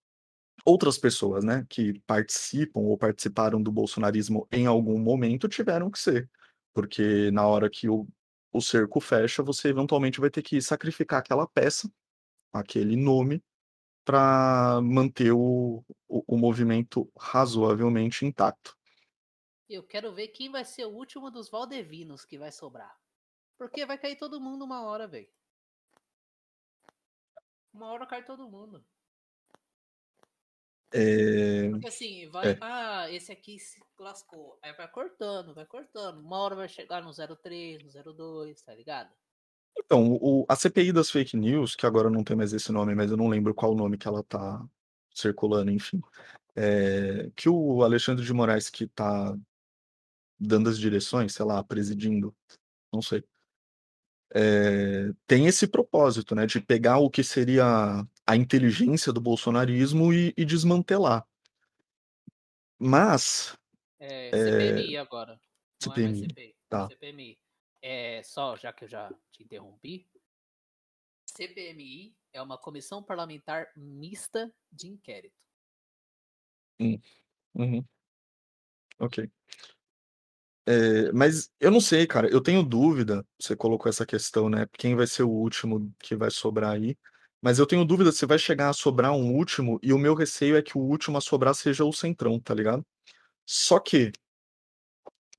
outras pessoas, né, que participam ou participaram do bolsonarismo em algum momento tiveram que ser. Porque na hora que o, o cerco fecha, você eventualmente vai ter que sacrificar aquela peça, aquele nome, para manter o, o, o movimento razoavelmente intacto. Eu quero ver quem vai ser o último dos Valdevinos que vai sobrar. Porque vai cair todo mundo uma hora, velho. Uma hora cai todo mundo. É... Porque assim, vai, é. ah, esse aqui se lascou. Aí vai cortando, vai cortando. Uma hora vai chegar no 03, no 02, tá ligado? Então, o, a CPI das fake news, que agora não tem mais esse nome, mas eu não lembro qual nome que ela tá circulando, enfim. É, que o Alexandre de Moraes, que tá dando as direções, sei lá, presidindo, não sei. É, tem esse propósito, né, de pegar o que seria a inteligência do bolsonarismo e, e desmantelar. Mas. É, CPMI é... agora. CPMI. É CPI. Tá. CPMI. É, só, já que eu já te interrompi. CPMI é uma comissão parlamentar mista de inquérito. Hum. Uhum. Ok. É, mas eu não sei, cara. Eu tenho dúvida. Você colocou essa questão, né? Quem vai ser o último que vai sobrar aí? Mas eu tenho dúvida se vai chegar a sobrar um último, e o meu receio é que o último a sobrar seja o Centrão, tá ligado? Só que,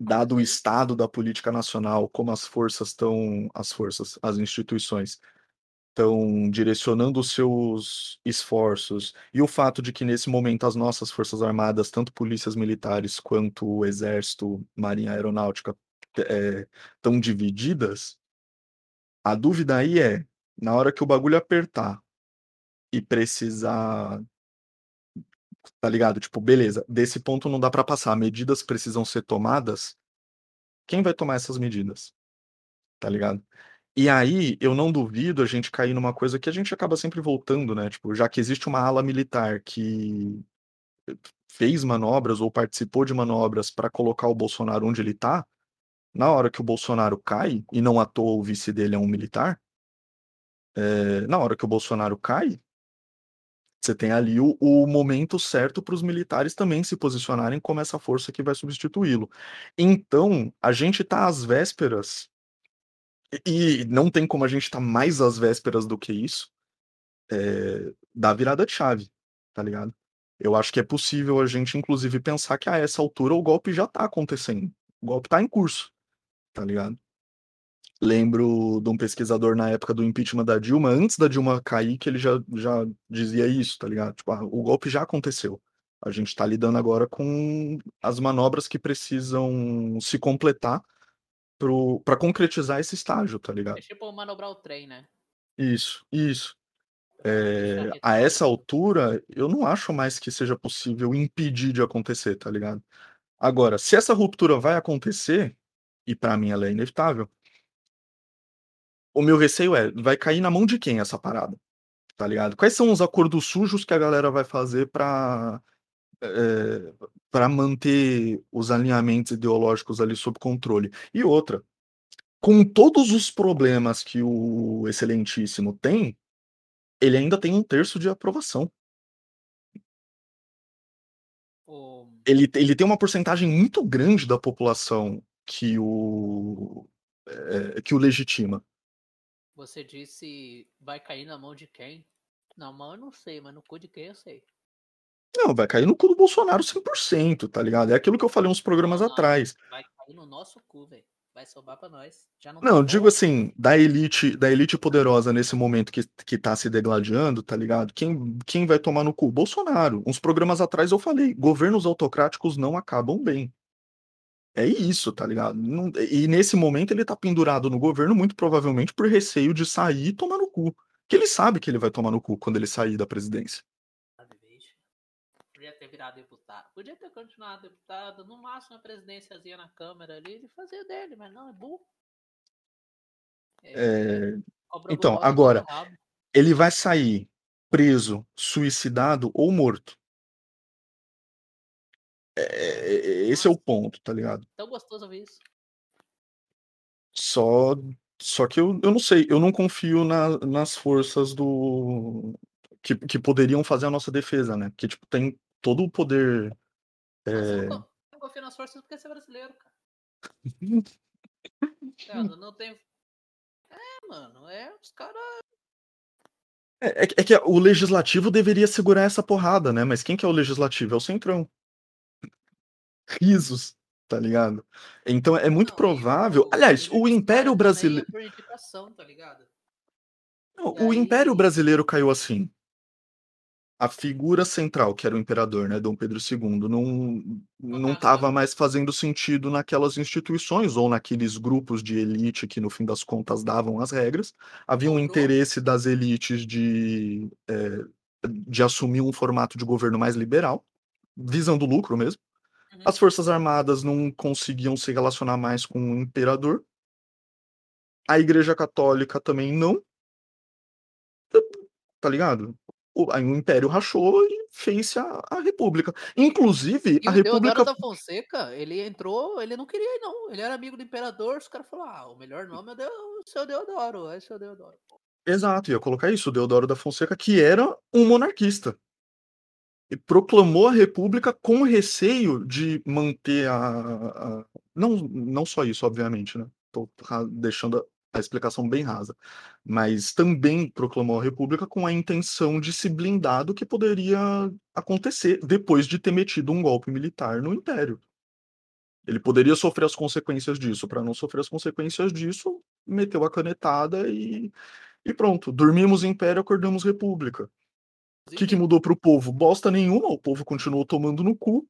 dado o estado da política nacional, como as forças estão, as forças, as instituições estão direcionando os seus esforços, e o fato de que nesse momento as nossas forças armadas, tanto polícias militares quanto o exército, marinha aeronáutica, estão é, divididas, a dúvida aí é, na hora que o bagulho apertar e precisar tá ligado? Tipo, beleza, desse ponto não dá para passar, medidas precisam ser tomadas. Quem vai tomar essas medidas? Tá ligado? E aí, eu não duvido a gente cair numa coisa que a gente acaba sempre voltando, né? Tipo, já que existe uma ala militar que fez manobras ou participou de manobras para colocar o Bolsonaro onde ele tá, na hora que o Bolsonaro cai, e não à toa o vice dele é um militar, é, na hora que o Bolsonaro cai, você tem ali o, o momento certo para os militares também se posicionarem como essa força que vai substituí-lo. Então, a gente está às vésperas, e não tem como a gente estar tá mais às vésperas do que isso, é, da virada de chave, tá ligado? Eu acho que é possível a gente, inclusive, pensar que a essa altura o golpe já está acontecendo. O golpe está em curso, tá ligado? Lembro de um pesquisador na época do impeachment da Dilma, antes da Dilma cair, que ele já, já dizia isso, tá ligado? Tipo, ah, o golpe já aconteceu. A gente tá lidando agora com as manobras que precisam se completar para concretizar esse estágio, tá ligado? É tipo manobrar o trem, né? Isso, isso. É, a essa altura, eu não acho mais que seja possível impedir de acontecer, tá ligado? Agora, se essa ruptura vai acontecer, e para mim ela é inevitável, o meu receio é, vai cair na mão de quem essa parada? Tá ligado? Quais são os acordos sujos que a galera vai fazer para é, para manter os alinhamentos ideológicos ali sob controle? E outra, com todos os problemas que o excelentíssimo tem, ele ainda tem um terço de aprovação. Ele, ele tem uma porcentagem muito grande da população que o, é, que o legitima. Você disse vai cair na mão de quem? Na mão eu não sei, mas no cu de quem eu sei. Não, vai cair no cu do Bolsonaro 100%, tá ligado? É aquilo que eu falei uns programas atrás. Vai cair no nosso cu, velho. Vai sobrar pra nós. Já não, não digo assim, da elite, da elite poderosa nesse momento que, que tá se degladiando, tá ligado? Quem, quem vai tomar no cu? Bolsonaro. Uns programas atrás eu falei, governos autocráticos não acabam bem. É isso, tá ligado? Não, e nesse momento ele tá pendurado no governo, muito provavelmente por receio de sair e tomar no cu. Que ele sabe que ele vai tomar no cu quando ele sair da presidência. Virado deputado. Podia ter continuado deputado, no máximo a presidênciazinha na Câmara ali, e fazer dele, mas não, é burro. É... É... Então, agora, ele vai sair preso, suicidado ou morto. É, é, é, esse é o ponto, tá ligado? Tão gostoso ouvir isso. Só, só que eu, eu não sei, eu não confio na, nas forças do. Que, que poderiam fazer a nossa defesa, né? Porque, tipo, tem todo o poder. É... Eu não confio nas forças porque você é brasileiro, cara. não, não tem. É, mano, é os caras. É, é, que o legislativo deveria segurar essa porrada, né? Mas quem que é o legislativo? É o Centrão risos, tá ligado? Então é muito Não, provável. o, Aliás, o Império Brasileiro. Tá Não, o Império Brasileiro caiu assim. A figura central, que era o imperador, né, Dom Pedro II, não não estava mais fazendo sentido naquelas instituições ou naqueles grupos de elite que, no fim das contas, davam as regras. Havia um interesse das elites de, eh, de assumir um formato de governo mais liberal, visando lucro mesmo. Uhum. As forças armadas não conseguiam se relacionar mais com o imperador. A igreja católica também não. Tá ligado? O o império rachou e fez-se a a república. Inclusive, E a o Deodoro república da Fonseca, ele entrou ele não queria ir não, ele era amigo do imperador, os cara falou: "Ah, o melhor nome é Deo o seu Deodoro, é seu Deodoro". Exato, ia colocar isso, o Deodoro da Fonseca, que era um monarquista. E proclamou a república com receio de manter a a não não só isso, obviamente, né, tô ra deixando a explicação bem rasa, mas também proclamou a república com a intenção de se blindar do que poderia acontecer depois de ter metido um golpe militar no império. Ele poderia sofrer as consequências disso, pra não sofrer as consequências disso, meteu a canetada e e pronto, dormimos império, acordamos república. O que que mudou para o povo? Bosta nenhuma, o povo continuou tomando no cu,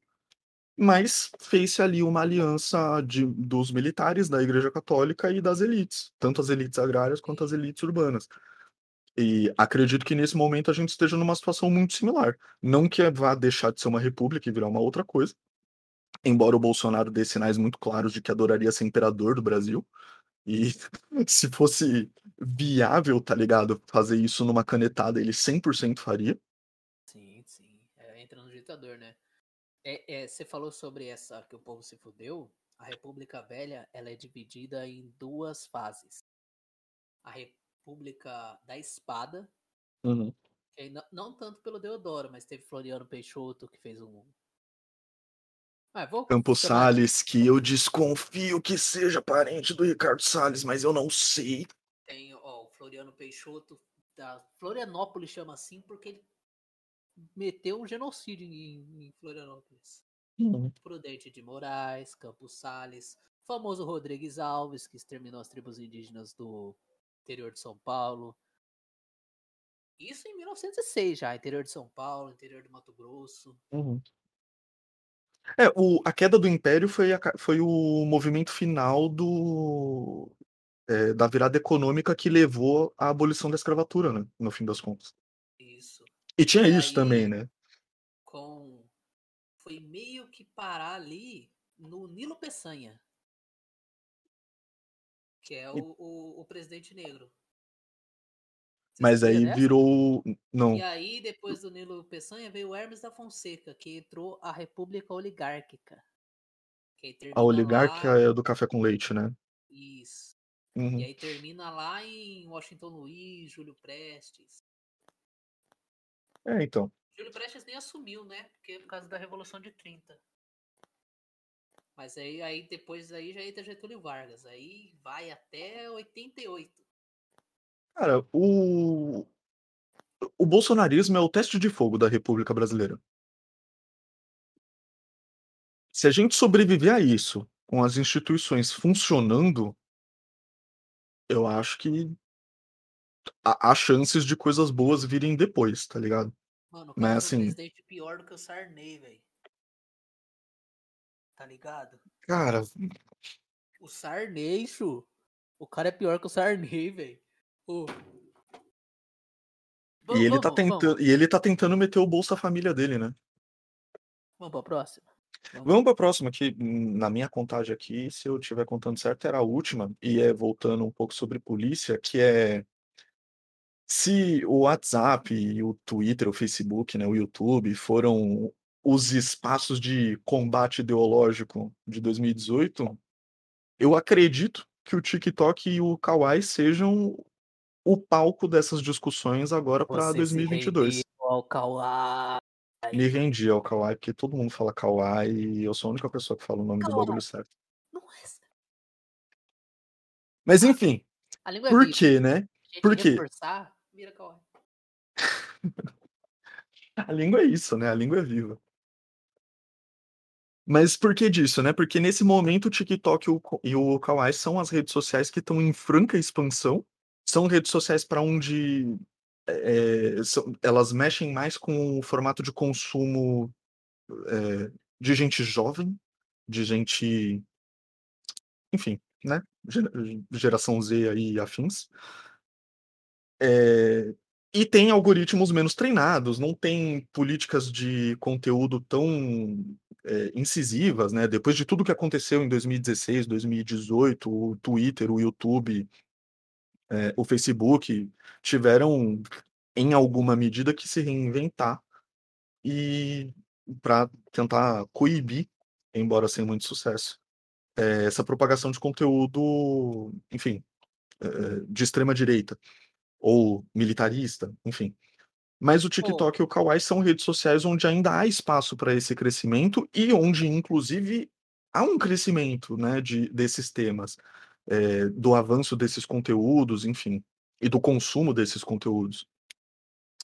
mas fez-se ali uma aliança de dos militares, da igreja católica e das elites, tanto as elites agrárias quanto as elites urbanas. E acredito que nesse momento a gente esteja numa situação muito similar. Não que vá deixar de ser uma república e virar uma outra coisa, embora o Bolsonaro dê sinais muito claros de que adoraria ser imperador do Brasil, e se fosse viável, tá ligado, fazer isso numa canetada, ele 100% faria. Sim, sim, é, entra no ditador, né. Eh eh, você falou sobre essa que o povo se fudeu, a República Velha, ela é dividida em 2 fases. A República da Espada Uhum. que não não tanto pelo Deodoro, mas teve Floriano Peixoto que fez um Ah, vou Campos Salles, que eu desconfio que seja parente do Ricardo Salles, mas eu não sei. Tem, ó, o Floriano Peixoto da Florianópolis chama assim, porque ele meteu um genocídio em em Florianópolis. Uhum. Prudente de Moraes, Campos Salles, famoso Rodrigues Alves, que exterminou as tribos indígenas do interior de São Paulo. Isso em 1906 já, interior de São Paulo, interior do Mato Grosso. Uhum. É, o a queda do império foi a foi o movimento final do eh, da virada econômica que levou à abolição da escravatura, né, no fim das contas. E tinha E isso também, aí né. com foi meio que parar ali no Nilo Peçanha. Que é E o o o presidente negro. Você Mas aí dessa? virou E não. aí depois do Nilo Peçanha veio o Hermes da Fonseca, que entrou a república oligárquica. A oligarquia lá é do café com leite, né. Isso. E Uhum. aí termina lá em Washington Luiz, Júlio Prestes. É, então. Júlio Prestes nem assumiu, né, porque por causa da Revolução de 30. Mas aí aí depois aí já entra Getúlio Vargas, aí vai até 88. Cara, o o bolsonarismo é o teste de fogo da república brasileira. Se a gente sobreviver a isso, com as instituições funcionando eu acho que há há chances de coisas boas virem depois, tá ligado. Mano, o cara Mas assim presidente pior do que o Sarney, velho. Tá ligado? Cara O Sarney, chu, o cara é pior que o Sarney, velho. E Vamos ele tá vamos tentan vamos e ele tá tentando meter o Bolsa Família dele, né. Vamos pra próxima? Vamos. Vamos pra próxima que, hum, na minha contagem aqui, se eu estiver contando certo, era a última, e é voltando um pouco sobre polícia, que é se o WhatsApp e o Twitter, o Facebook, né, o YouTube, foram os espaços de combate ideológico de 2018, eu acredito que o TikTok e o Kawaii sejam o palco dessas discussões agora se 2022. rendeu ao Kawaii. Me rendi ao Kawaii, porque todo mundo fala Kawaii e eu sou a única pessoa que fala o nome do Kawaii. bagulho certo. Não é ce Mas enfim, é por quê, né, por quê? reforçar, vira Kawaii. A língua é isso, né, a língua é viva. Mas por que disso, né, porque nesse momento o TikTok e o Kawaii são as redes sociais que estão em franca expansão, são redes sociais pra onde é, são, elas mexem mais com o formato de consumo é, de gente jovem, de gente, enfim, né? Geração Z aí e afins. É, e tem algoritmos menos treinados, não tem políticas de conteúdo tão é, incisivas, né? Depois de tudo que aconteceu em 2016, 2018, o Twitter, o YouTube, é, o Facebook tiveram, em alguma medida, que se reinventar e para tentar coibir, embora sem muito sucesso, é, essa propagação de conteúdo, enfim, de extrema direita ou militarista, enfim. Mas o TikTok e o Kawaii são redes sociais onde ainda há espaço para esse crescimento e onde, inclusive, há um crescimento né, de, desses temas, é, do avanço desses conteúdos, enfim, e do consumo desses conteúdos.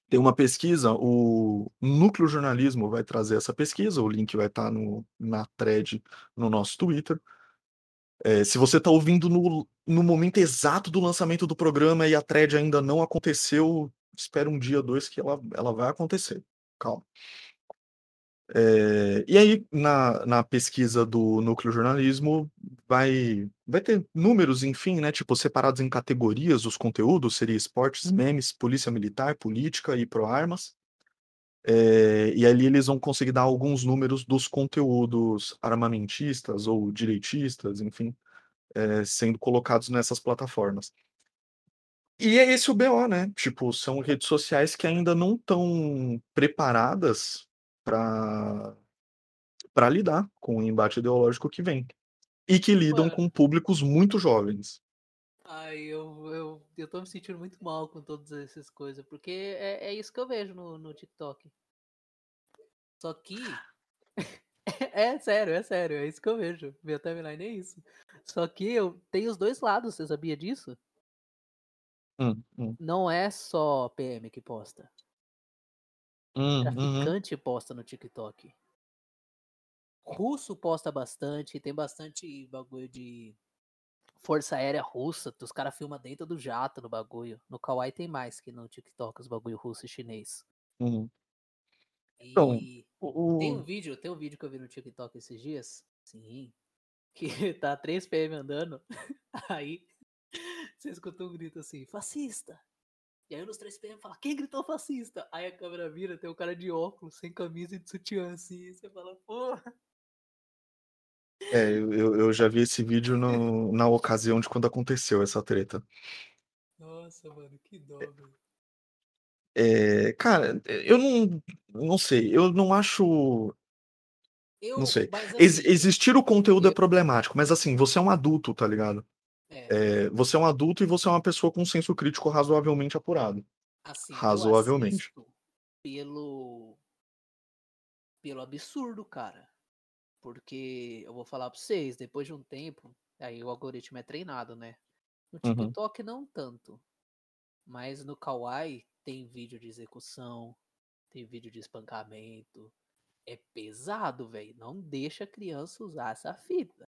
Tem uma pesquisa, o Núcleo Jornalismo vai trazer essa pesquisa, o link vai estar no, na thread no nosso Twitter. É, se você está ouvindo no, no momento exato do lançamento do programa e a thread ainda não aconteceu, espera um dia, dois, que ela, ela vai acontecer. Calma. É, e aí, na, na pesquisa do núcleo jornalismo, vai, vai ter números, enfim, né? Tipo, separados em categorias os conteúdos, seria esportes, memes, polícia militar, política e pro-armas. É, e ali eles vão conseguir dar alguns números dos conteúdos armamentistas ou direitistas, enfim, é, sendo colocados nessas plataformas. E é esse o BO, né? Tipo, são redes sociais que ainda não estão preparadas para para lidar com o embate ideológico que vem. E que lidam Mano. com públicos muito jovens. Ai, eu, eu, eu tô me sentindo muito mal com todas essas coisas, porque é, é isso que eu vejo no, no TikTok. Só que. é sério, é sério, é isso que eu vejo. Meu timeline é isso. Só que eu tenho os dois lados, você sabia disso? Hum, hum. Não é só PM que posta. Hum, uhum. Traficante posta no TikTok. Russo posta bastante, tem bastante bagulho de Força Aérea Russa, os caras filmam dentro do jato no bagulho. No Kawaii tem mais que no TikTok os bagulho russo e chinês. Uhum. Então, e o... tem um vídeo, tem um vídeo que eu vi no TikTok esses dias, sim, que tá 3 PM andando, aí você escutou um grito assim, fascista, e aí nos 3 PM fala, quem gritou fascista? Aí a câmera vira, tem um cara de óculos, sem camisa e de sutiã assim, e você fala, porra. É, eu, eu já vi esse vídeo no, na ocasião de quando aconteceu essa treta. Nossa, mano, que dó, velho. É, cara, eu não, não sei, eu não acho. Eu, Não sei. mas Ex- assim, existir o conteúdo é eu- problemático, mas assim, você é um adulto, tá ligado? é, É, você é um adulto e você é uma pessoa com senso crítico razoavelmente apurado. assim, Razoavelmente. pelo pelo absurdo, cara. Porque eu vou falar pra vocês, depois de um tempo, aí o algoritmo é treinado, né? No Uhum. TikTok não tanto. Mas no Kawaii tem vídeo de execução, tem vídeo de espancamento. É pesado, velho. Não deixa a criança usar essa fita.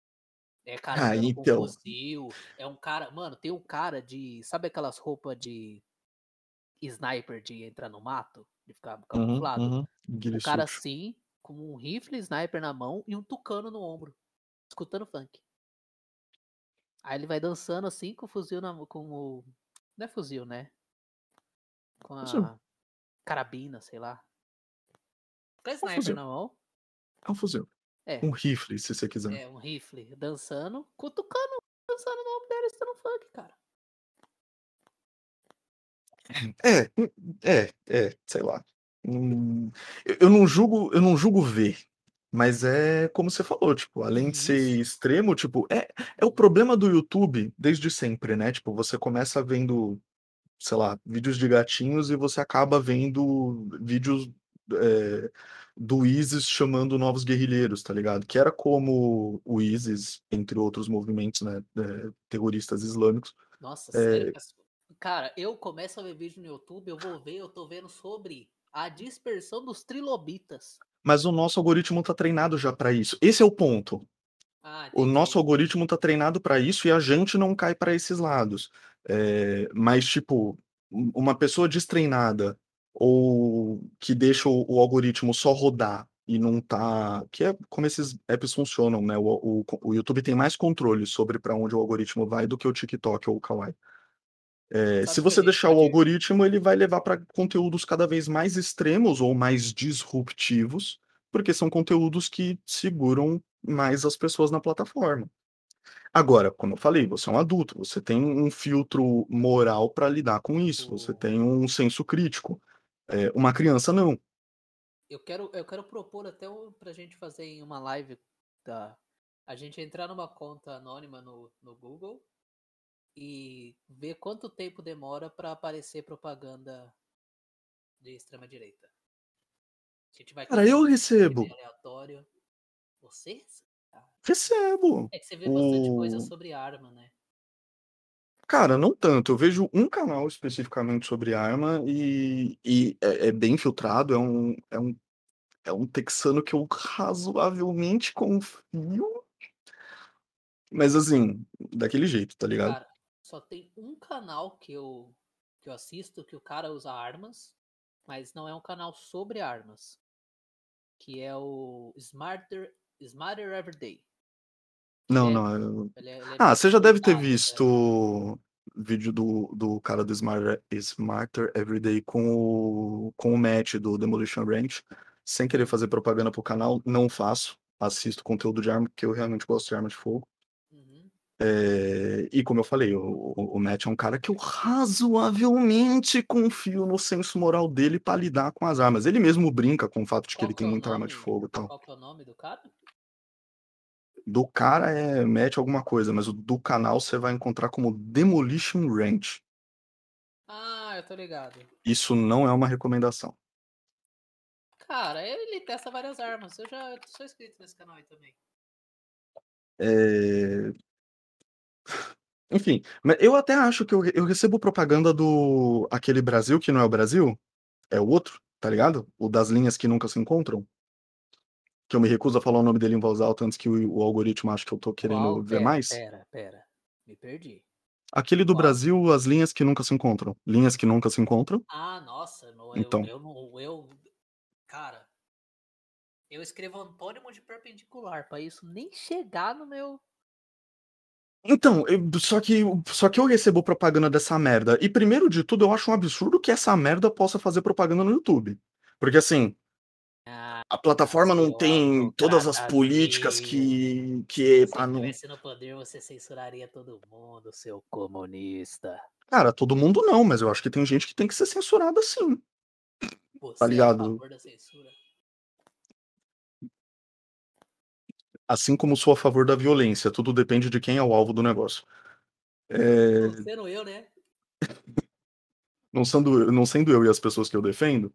É cara Ah, andando com então. fuzil. É um cara. Mano, tem um cara de. Sabe aquelas roupas de sniper de entrar no mato? De ficar Uhum, camuflado? uhum. Um Guile cara assim, com um rifle sniper na mão e um tucano no ombro. Escutando funk. Aí ele vai dançando assim com o fuzil na com o. Não é fuzil, né? Com Fuzil. a carabina, sei lá. Com a Um sniper fuzil. na mão. É um fuzil. É, Um rifle, se você quiser. é um rifle dançando, cutucando, dançando no ombro dele, escutando funk, cara. É, é, é, sei lá. Hum, Eu eu não julgo, eu não julgo ver, mas é como você falou, tipo, além de ser extremo, tipo, é, é o problema do YouTube desde sempre, né? Tipo, você começa vendo, sei lá, vídeos de gatinhos e você acaba vendo vídeos é, do ISIS chamando novos guerrilheiros, tá ligado? Que era como o ISIS, entre outros movimentos, né, é, terroristas islâmicos. Nossa, sério? É, as- Cara, eu começo a ver vídeo no YouTube, eu vou ver, eu tô vendo sobre a dispersão dos trilobitas. mas o nosso algoritmo tá treinado já para isso. Esse é o ponto. Ah, O nosso algoritmo tá treinado para isso e a gente não cai para esses lados. É, mas, tipo, uma pessoa destreinada ou que deixa o, o algoritmo só rodar e não tá. Que é como esses apps funcionam, né? O, o, o YouTube tem mais controle sobre para onde o algoritmo vai do que o TikTok ou o Kawaii. É, se você deixar o algoritmo, ele vai levar para conteúdos cada vez mais extremos ou mais disruptivos, porque são conteúdos que seguram mais as pessoas na plataforma. Agora, como eu falei, você é um adulto, você tem um filtro moral para lidar com isso, você tem um senso crítico. É, uma criança não. Eu quero, eu quero propor até para a gente fazer em uma live da a gente entrar numa conta anônima no, no Google e ver quanto tempo demora para aparecer propaganda de extrema direita. A gente vai Cara, eu recebo. Aleatório. Você? Recebo. É que você vê bastante o... coisa sobre arma, né? Cara, não tanto. Eu vejo um canal especificamente sobre arma e, e é, é, bem filtrado. É um, é, um, é um texano que eu razoavelmente confio. Mas assim, daquele jeito, tá ligado? Cara, só tem um canal que eu, que eu assisto que o cara usa armas, mas não é um canal sobre armas. Que é o Smarter, Smarter Everyday. Não, é, não. Eu... Ele é, ele é ah, você já deve ter visto o vídeo do, do cara do Smarter, Smarter Everyday com o, com o Matt do Demolition Ranch. Sem querer fazer propaganda pro canal, não faço. Assisto conteúdo de arma, porque eu realmente gosto de arma de fogo. É, e como eu falei, o, o, Matt é um cara que eu razoavelmente confio no senso moral dele para lidar com as armas. Ele mesmo brinca com o fato de que Qual ele tem é muita nome? arma de fogo e tal. Qual é o nome do cara? Do cara é Matt alguma coisa, mas o do canal você vai encontrar como Demolition Ranch. Ah, eu tô ligado. Isso não é uma recomendação. Cara, ele testa várias armas. Eu já sou inscrito nesse canal aí também. É... Enfim, eu até acho que eu, eu recebo propaganda do aquele Brasil que não é o Brasil, é o outro, tá ligado? O das linhas que nunca se encontram. Que eu me recuso a falar o nome dele em voz alta antes que o, o algoritmo ache que eu tô querendo Qual? ver pera, mais. Pera, pera. Me perdi. Aquele do Qual? Brasil, as linhas que nunca se encontram. Linhas que nunca se encontram. Ah, nossa, no, então. eu, eu, eu, cara, eu escrevo antônimo de perpendicular, para isso nem chegar no meu então, eu, só que só que eu recebo propaganda dessa merda. E primeiro de tudo, eu acho um absurdo que essa merda possa fazer propaganda no YouTube. Porque assim, ah, a plataforma não tem todas as políticas que que Se não... no poder, você censuraria todo mundo, seu comunista. Cara, todo mundo não, mas eu acho que tem gente que tem que ser censurada sim. Você tá ligado? É a favor da censura? Assim como sou a favor da violência. Tudo depende de quem é o alvo do negócio. É... Sendo eu, né? não, sendo, não sendo eu e as pessoas que eu defendo,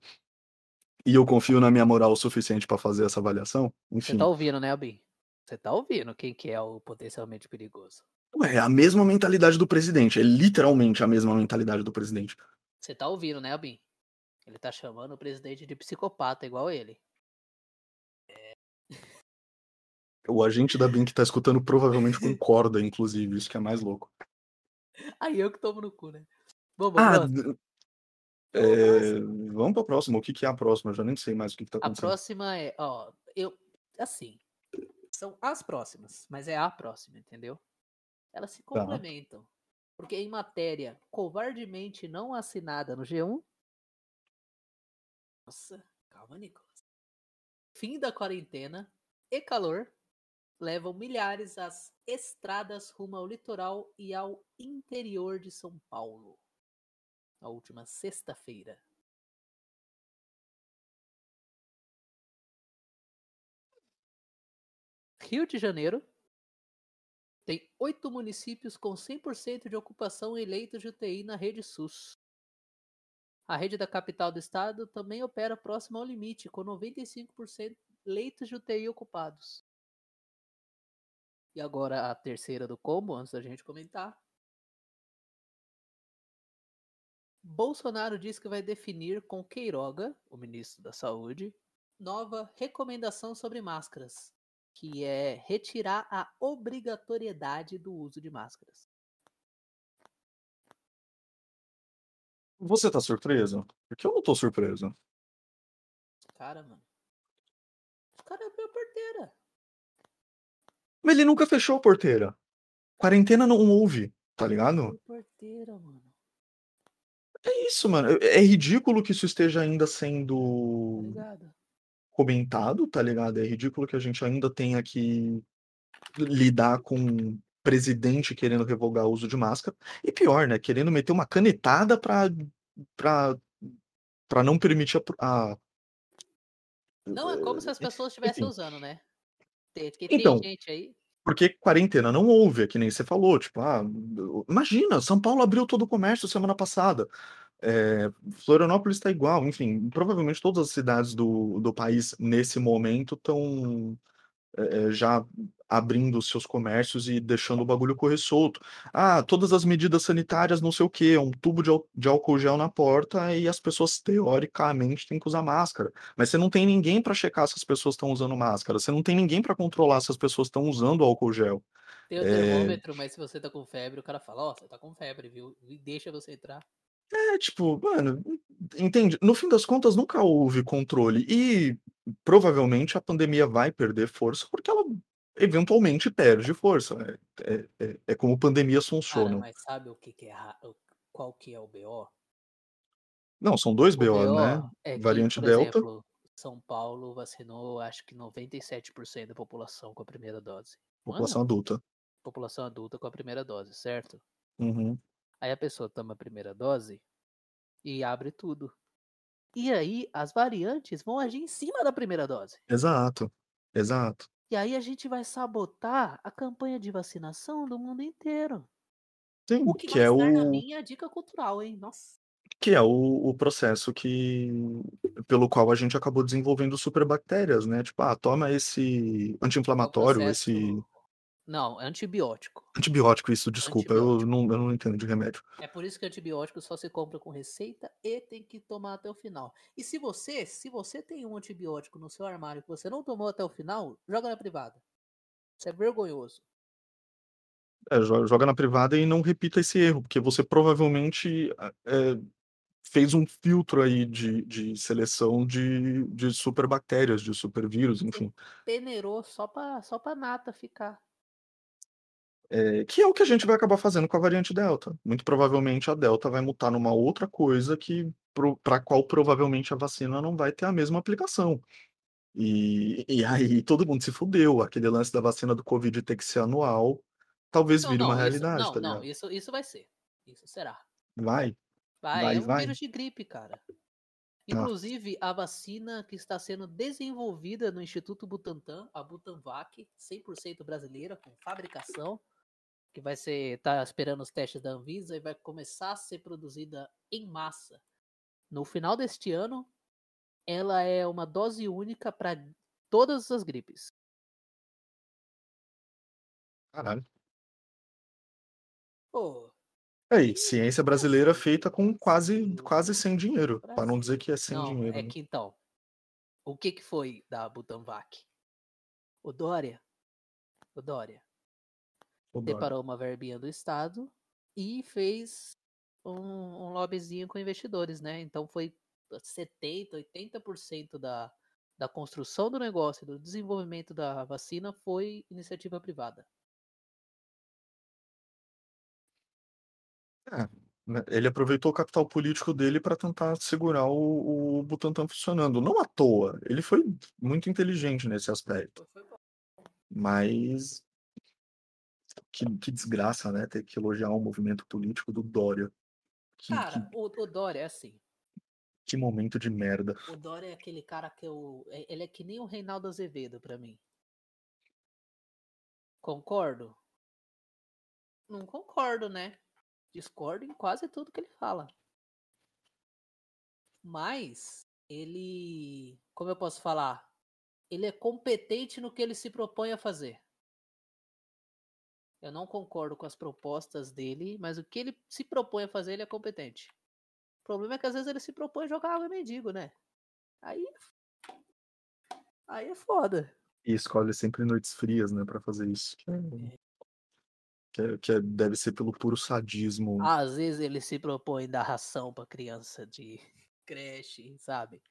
e eu confio na minha moral o suficiente para fazer essa avaliação, enfim. Você tá ouvindo, né, Albin? Você tá ouvindo quem que é o potencialmente perigoso. Ué, é a mesma mentalidade do presidente. É literalmente a mesma mentalidade do presidente. Você tá ouvindo, né, Albin? Ele tá chamando o presidente de psicopata, igual ele. O agente da que tá escutando provavelmente concorda, inclusive, isso que é mais louco. Aí eu que tomo no cu, né? Vamos, ah, é... vamos pra próxima. O que, que é a próxima? Eu já nem sei mais o que, que tá acontecendo. A próxima é, ó, eu. Assim. São as próximas, mas é a próxima, entendeu? Elas se tá. complementam. Tá. Porque em matéria covardemente não assinada no G1. Nossa, calma, Nicolas. Fim da quarentena e calor levam milhares às estradas rumo ao litoral e ao interior de São Paulo. Na última sexta-feira. Rio de Janeiro tem oito municípios com 100% de ocupação em leitos de UTI na rede SUS. A rede da capital do estado também opera próximo ao limite, com 95% leitos de UTI ocupados. E agora a terceira do combo, antes da gente comentar. Bolsonaro diz que vai definir com Queiroga, o ministro da Saúde, nova recomendação sobre máscaras, que é retirar a obrigatoriedade do uso de máscaras. Você tá surpreso? Porque eu não tô surpreso. Cara, mano. Os caras abriu a porteira. Mas ele nunca fechou a porteira. Quarentena não houve, tá ligado? Porteira, mano. É isso, mano. É é ridículo que isso esteja ainda Tá sendo ligado? comentado, tá ligado? É ridículo que a gente ainda tenha que lidar com presidente querendo revogar o uso de máscara. E pior, né? Querendo meter uma canetada pra, pra, pra não permitir a, a- Não, é como se as pessoas estivessem usando, né? Tem- Porque tem Então, gente aí. Porque quarentena não houve, é que nem você falou, tipo, ah, imagina, São Paulo abriu todo o comércio semana passada. É, Florianópolis está igual, enfim, provavelmente todas as cidades do, do país nesse momento estão já abrindo seus comércios e deixando o bagulho correr solto. Ah, todas as medidas sanitárias, não sei o quê, um tubo de, de álcool gel na porta e as pessoas teoricamente têm que usar máscara. Mas você não tem ninguém para checar se as pessoas estão usando máscara, você não tem ninguém para controlar se as pessoas estão usando álcool gel. Tem o É, termômetro, mas se você tá com febre, o cara fala, ó, você tá com febre, viu? E deixa você entrar. É, tipo, mano, entende? No fim das contas, nunca houve controle. E provavelmente a pandemia vai perder força porque ela eventualmente perde força. É, é, é- é como pandemias Cara, funcionam. mas sabe o que, que é qual que é o BO? Não, são dois O BO, né? BO é que, Variante por Delta, exemplo, São Paulo vacinou acho que 97% da população com a primeira dose. população Mano, adulta. população adulta com a primeira dose, certo? Uhum. Aí a pessoa toma a primeira dose e abre tudo. E aí as variantes vão agir em cima da primeira dose. Exato, exato. E aí a gente vai sabotar a campanha de vacinação do mundo inteiro. Sim, O que que é estar na o, minha dica cultural, hein? Nossa. que é o, o processo que pelo qual a gente acabou desenvolvendo superbactérias, né? Tipo, ah, toma esse É o anti-inflamatório, esse. Não, é antibiótico. antibiótico, isso, desculpa, eu Antibiótico. não, eu não entendo de remédio. É por isso que antibiótico só se compra com receita e tem que tomar até o final. E se você, se você tem um antibiótico no seu armário que você não tomou até o final, joga na privada. Isso é vergonhoso. É, jo- joga na privada e não repita esse erro, porque você provavelmente é, fez um filtro aí de, de seleção de, de superbactérias, de supervírus, enfim. Peneirou só pra, só pra nata ficar. É, que é o que a gente vai acabar fazendo com a variante Delta. Muito provavelmente a Delta vai mutar numa outra coisa que para a qual provavelmente a vacina não vai ter a mesma aplicação. E, e aí todo mundo se fudeu. Aquele lance da vacina do Covid ter que ser anual, talvez Não, vire uma não, isso, realidade, não, tá não, isso, isso vai ser. Isso será. Vai, Vai, vai, é um vai. vírus de gripe, cara. Tá. Inclusive, a vacina que está sendo desenvolvida no Instituto Butantan, a Butanvac, 100% brasileira, com fabricação, que vai ser, tá esperando os testes da Anvisa e vai começar a ser produzida em massa. No final deste ano, ela é uma dose única para todas as gripes. Caralho. Pô, Aí, que ciência brasileira Brasil, feita com quase, quase sem dinheiro, para não dizer que é sem Não, dinheiro. é né? que então, o que que foi da Butanvac? O Dória, o Dória Separou uma verbinha do Estado e fez um, um lobbyzinho com investidores, né? Então foi 70%, 80% da, da construção do negócio, do desenvolvimento da vacina foi iniciativa privada. né? Ele aproveitou o capital político dele para tentar segurar o, o Butantan funcionando. Não à toa, ele foi muito inteligente nesse aspecto. Mas que, que desgraça, né? Ter que elogiar o movimento político do Dória. Que, Cara, que, o, o Dória é assim. que momento de merda. O Dória é aquele cara que eu. é- Ele é que nem o Reinaldo Azevedo pra mim. Concordo? Não concordo, né? Discordo em quase tudo que ele fala. Mas ele. Como eu posso falar? Ele é competente no que ele se propõe a fazer. Eu não concordo com as propostas dele, mas o que ele se propõe a fazer, ele é competente. O problema é que às vezes ele se propõe a jogar água e mendigo, né? Aí. Aí é foda. E escolhe sempre noites frias, né, para fazer isso. Que é, Que, é, que é, deve ser pelo puro sadismo. Às vezes ele se propõe dar ração pra criança de creche, sabe?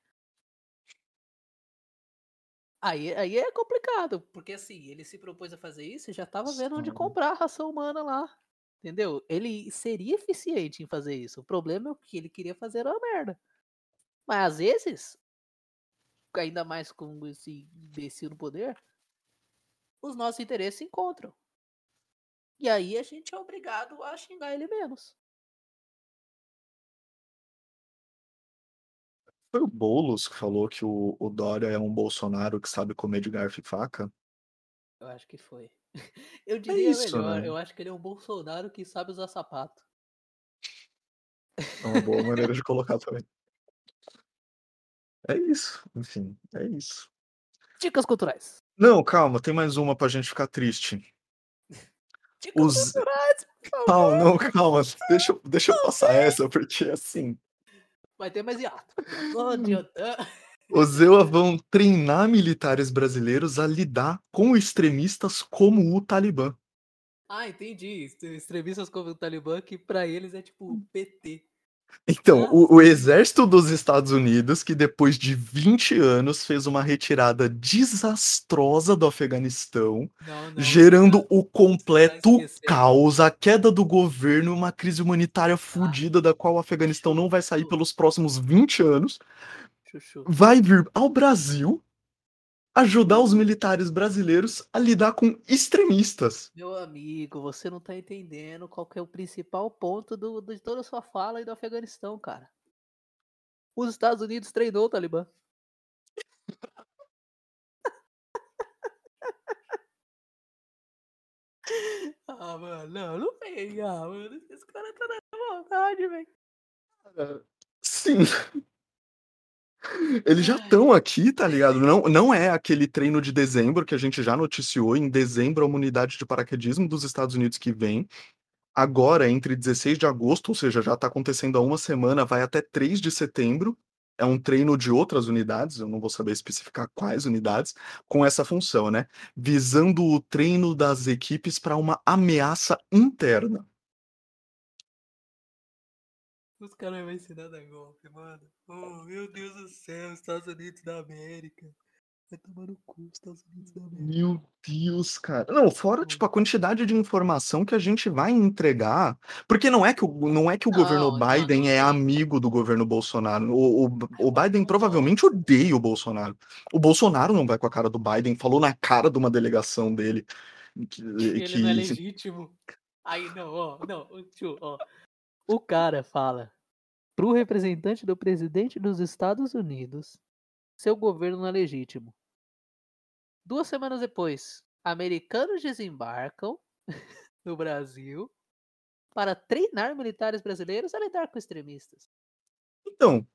Aí, aí é complicado, porque assim, ele se propôs a fazer isso e já tava vendo onde comprar a ração humana lá. Entendeu? Ele seria eficiente em fazer isso. O problema é que ele queria fazer uma merda. Mas às vezes, ainda mais com esse imbecil no poder, os nossos interesses se encontram. E aí a gente é obrigado a xingar ele menos. Foi o Boulos que falou que o, o Dória é um Bolsonaro que sabe comer de garfo e faca? Eu acho que foi. Eu diria isso, melhor, né? eu acho que ele é um Bolsonaro que sabe usar sapato. É uma boa maneira de colocar também. É isso, enfim, é isso. Dicas culturais. Não, calma, tem mais uma pra gente ficar triste. Dicas Os... culturais, por favor. Calma, não, calma, deixa, eu- deixa eu passar essa, porque assim, Vai ter mais hiato. Os EUA vão treinar militares brasileiros a lidar com extremistas como o Talibã. Ah, entendi. Extremistas como o Talibã, que pra eles é tipo PT. Então, Ah, o, o exército dos Estados Unidos, que depois de 20 anos fez uma retirada desastrosa do Afeganistão, Não, não. gerando tá- o completo caos, a queda do governo, uma crise humanitária Ah. fodida da qual o Afeganistão não vai sair pelos próximos 20 anos, vai vir ao Brasil ajudar os militares brasileiros a lidar com extremistas. Meu amigo, você não tá entendendo qual é o principal ponto do, de toda a sua fala aí do Afeganistão, cara. Os Estados Unidos treinou o Talibã. ah, mano, não, não vem, ah, mano. Esse cara tá na vontade, velho. Sim. Eles já estão aqui, tá ligado? Não, não é aquele treino de dezembro que a gente já noticiou. Em dezembro, a uma unidade de paraquedismo dos Estados Unidos que vem. Agora, entre 16 de agosto, ou seja, já tá acontecendo há uma semana, vai até 3 de setembro. É um treino de outras unidades, eu não vou saber especificar quais unidades, com essa função, né? Visando o treino das equipes para uma ameaça interna. Os caras vão ensinar a dar golpe, mano. Oh, meu Deus do céu, Estados Unidos da América. Vai tomar no cu, Estados Unidos da América. Meu Deus, cara. Não, fora, tipo, a quantidade de informação que a gente vai entregar. Porque não é que o, não é que o governo Não, não, Biden não é amigo do governo Bolsonaro. O, o, o Biden provavelmente odeia o Bolsonaro. O Bolsonaro não vai com a cara do Biden, falou na cara de uma delegação dele. Que, Ele que- não é legítimo. Aí não, ó, não, tio, ó. O cara fala pro representante do presidente dos Estados Unidos seu governo não é legítimo. Duas semanas depois, americanos desembarcam no Brasil para treinar militares brasileiros a lidar com extremistas. Então,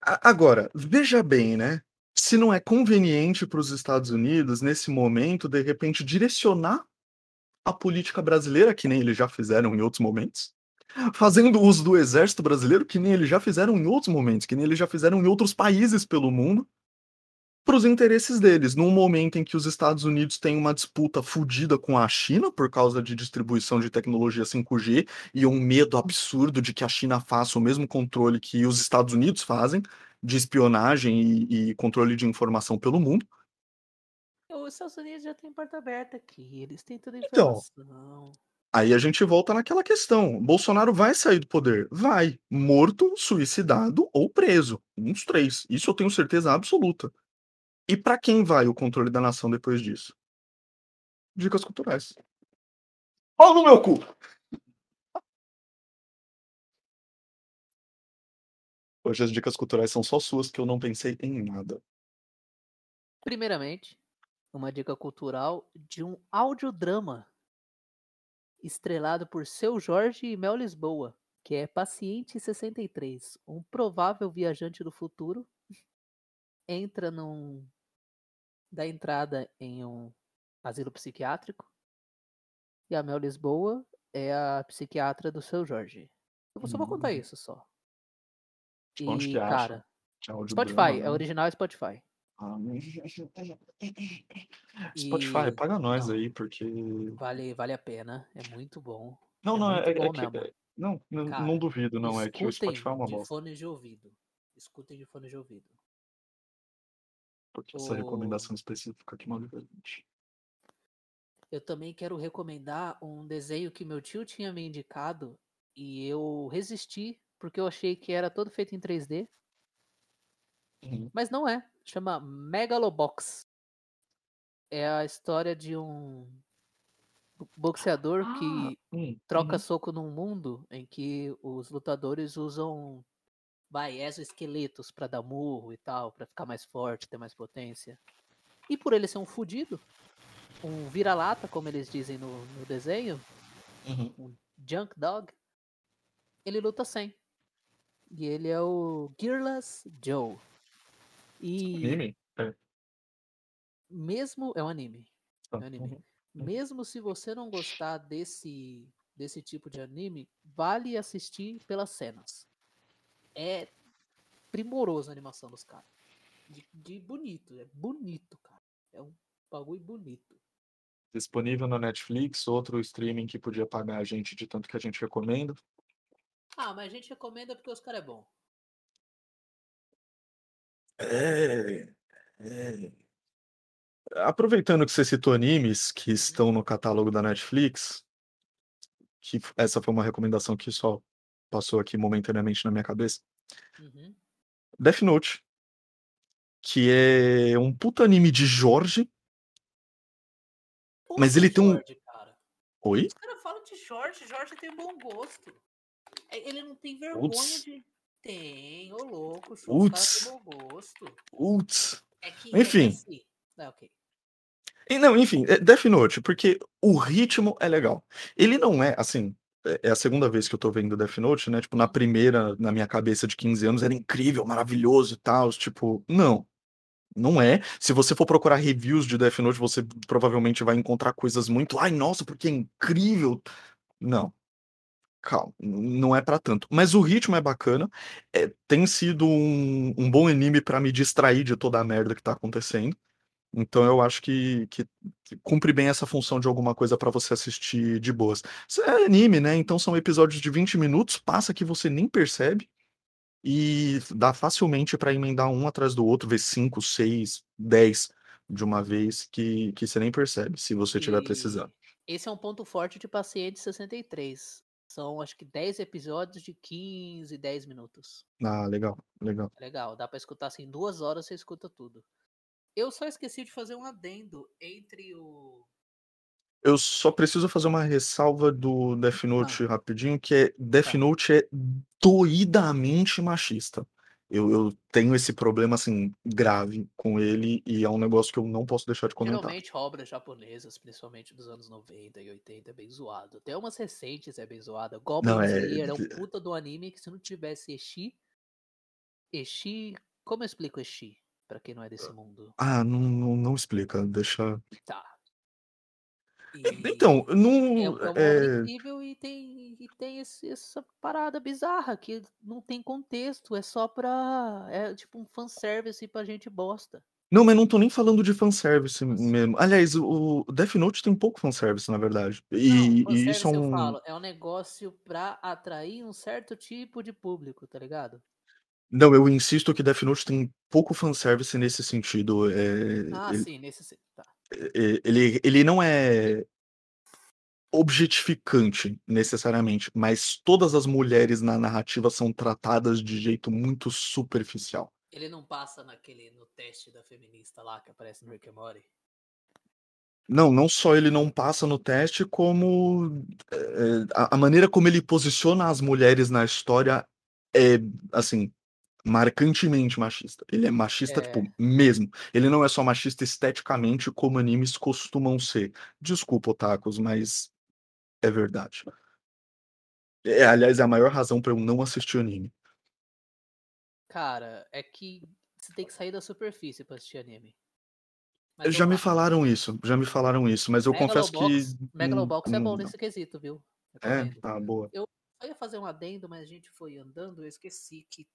agora, veja bem, né? Se não é conveniente para os Estados Unidos, nesse momento, de repente, direcionar a política brasileira, que nem eles já fizeram em outros momentos, fazendo uso do exército brasileiro, que nem eles já fizeram em outros momentos, que nem eles já fizeram em outros países pelo mundo, para os interesses deles. Num momento em que os Estados Unidos têm uma disputa fodida com a China por causa de distribuição de tecnologia 5G e um medo absurdo de que a China faça o mesmo controle que os Estados Unidos fazem de espionagem e, e controle de informação pelo mundo. Os Estados Unidos já tem porta aberta aqui, eles têm toda a Então, informação. Aí a gente volta naquela questão. Bolsonaro vai sair do poder? Vai. Morto, suicidado ou preso. Um dos três. Isso eu tenho certeza absoluta. E para quem vai o controle da nação depois disso? Dicas culturais. Pau no meu cu! Hoje as dicas culturais são só suas, que eu não pensei em nada. Primeiramente, uma dica cultural de um audiodrama estrelado por Seu Jorge e Mel Lisboa, que é Paciente 63, um provável viajante do futuro entra num da entrada em um asilo psiquiátrico e a Mel Lisboa é a psiquiatra do Seu Jorge. Eu só vou contar Hum. isso só. E, cara, Spotify, é né? original Spotify. Spotify, E paga nós não, aí, porque. vale, vale a pena. É muito bom. Não, É não, muito é, é bom que. mesmo. é- Não, não, não Cara, duvido, não. É que o Spotify é escutem uma de bosta. fone de ouvido. Escutem de fone de ouvido. Porque essa O- recomendação específica aqui mal gente. Eu também quero recomendar um desenho que meu tio tinha me indicado e eu resisti porque eu achei que era todo feito em 3D, Uhum. mas não é. Chama Megalobox. É a história de um bo- boxeador que Hum, troca uhum. soco num mundo em que os lutadores usam vai, exoesqueletos pra dar murro e tal, pra ficar mais forte, ter mais potência. E por ele ser um fudido, um vira-lata, como eles dizem no, no desenho, Uhum. um junk dog, ele luta sem. E ele é o Gearless Joe. E Anime? É. mesmo é um anime, é um anime. Uhum. Mesmo se você não gostar desse desse tipo de anime, vale assistir pelas cenas. É primoroso a animação dos caras. De, de bonito, é bonito, cara. É um bagulho bonito. Disponível na Netflix, outro streaming que podia pagar a gente de tanto que a gente recomenda. Ah, mas a gente recomenda porque os caras é bom. É, é. Aproveitando que você citou animes que estão no catálogo da Netflix, que essa foi uma recomendação que só passou aqui momentaneamente na minha cabeça. Uhum. Death Note, que é um puta anime de Jorge, Pô, mas ele tem um. Jorge, cara. Oi? Os caras falam de Jorge, Jorge tem bom gosto. É, Ele não tem vergonha de. Tem, ô louco, gosto. putz. É Enfim, assim. É, ok. E não, enfim, é Death Note, porque o ritmo é legal. Ele não é, assim, é é a segunda vez que eu tô vendo Death Note, né? Tipo, na Uhum. primeira, na minha cabeça de 15 anos, era incrível, maravilhoso e tal. Tipo, não, não é. Se você for procurar reviews de Death Note, você provavelmente vai encontrar coisas muito, ai, nossa, porque é incrível. Não, calma, não é pra tanto. Mas o ritmo é bacana. é, tem sido um, um bom anime pra me distrair de toda a merda que tá acontecendo. Então eu acho que, que cumpre bem essa função de alguma coisa pra você assistir de boas. Isso é anime, né? Então são episódios de 20 minutos, passa que você nem percebe e dá facilmente pra emendar um atrás do outro, ver 5, 6, 10 de uma vez que, que você nem percebe, se você estiver precisando. Esse é um ponto forte de Paciente 63. São acho que 10 episódios de 15, 10 minutos. Ah, legal, legal. Legal, dá pra escutar assim, duas horas você escuta tudo. Eu só esqueci de fazer um adendo entre o. Eu só preciso fazer uma ressalva do Death Ah, Note rapidinho, que é Death tá. Note é doidamente machista. Eu, eu tenho esse problema assim grave com ele e é um negócio que eu não posso deixar de comentar. Geralmente obras japonesas, principalmente dos anos 90 e 80, é bem zoado. Até umas recentes é bem zoada. Goblin Não é, Slayer é um puta do anime que se não tivesse Eshi. Eshi. Como eu explico Eshi? Pra quem não é desse mundo. ah, não, não, não explica, deixa. Tá. Então, E é, não é é, incrível e tem, e tem esse- essa parada bizarra que não tem contexto, é só pra. É tipo um fanservice pra gente bosta. não, mas não tô nem falando de fanservice mesmo. Aliás, o Death Note tem pouco fanservice, na verdade. Não, E, e isso é eu um. falo, é um negócio pra atrair um certo tipo de público, tá ligado? Não, eu insisto que Death Note tem pouco fanservice nesse sentido. É, Ah, ele, sim, nesse. se- Tá. Ele, ele não é objetificante necessariamente, mas todas as mulheres na narrativa são tratadas de jeito muito superficial. Ele não passa naquele. no teste da feminista lá que aparece no Rick and Morty. Não, não só ele não passa no teste, como é, a, a maneira como ele posiciona as mulheres na história é, assim, marcantemente machista. Ele é machista, tipo, É. mesmo. Ele não é só machista esteticamente, como animes costumam ser. Desculpa, otakus, mas é verdade. É, aliás, é a maior razão pra eu não assistir anime. Cara, é que você tem que sair da superfície pra assistir anime. Mas Já me falaram isso, já me falaram isso, mas eu confesso que. Megalobox, hum, Megalobox é bom hum, nesse quesito, viu? É, tá, boa. Eu ia fazer um adendo, mas a gente foi andando, eu esqueci que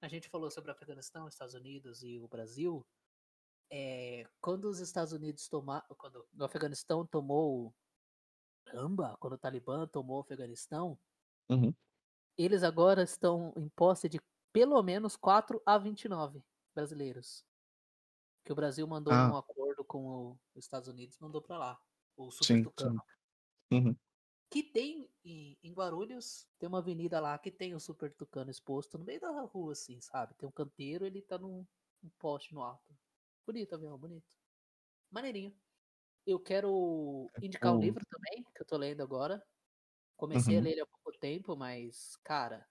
a gente falou sobre o Afeganistão, Estados Unidos e o Brasil. é, quando os Estados Unidos tomaram, quando o Afeganistão tomou, caramba, quando o Talibã tomou o Afeganistão, Uhum. eles agora estão em posse de pelo menos 4 a 29 brasileiros. Que o Brasil mandou Ah. num acordo com os Estados Unidos, mandou pra lá. O Super Sim, sim. Uhum. Que tem em, em Guarulhos, tem uma avenida lá que tem o Super Tucano exposto no meio da rua, assim, sabe? Tem um canteiro, ele tá num, num poste no alto. Bonito, avião, bonito. Maneirinho. Eu quero indicar um O- livro também, que eu tô lendo agora. Comecei a Uhum. ler ele há pouco tempo, mas, cara.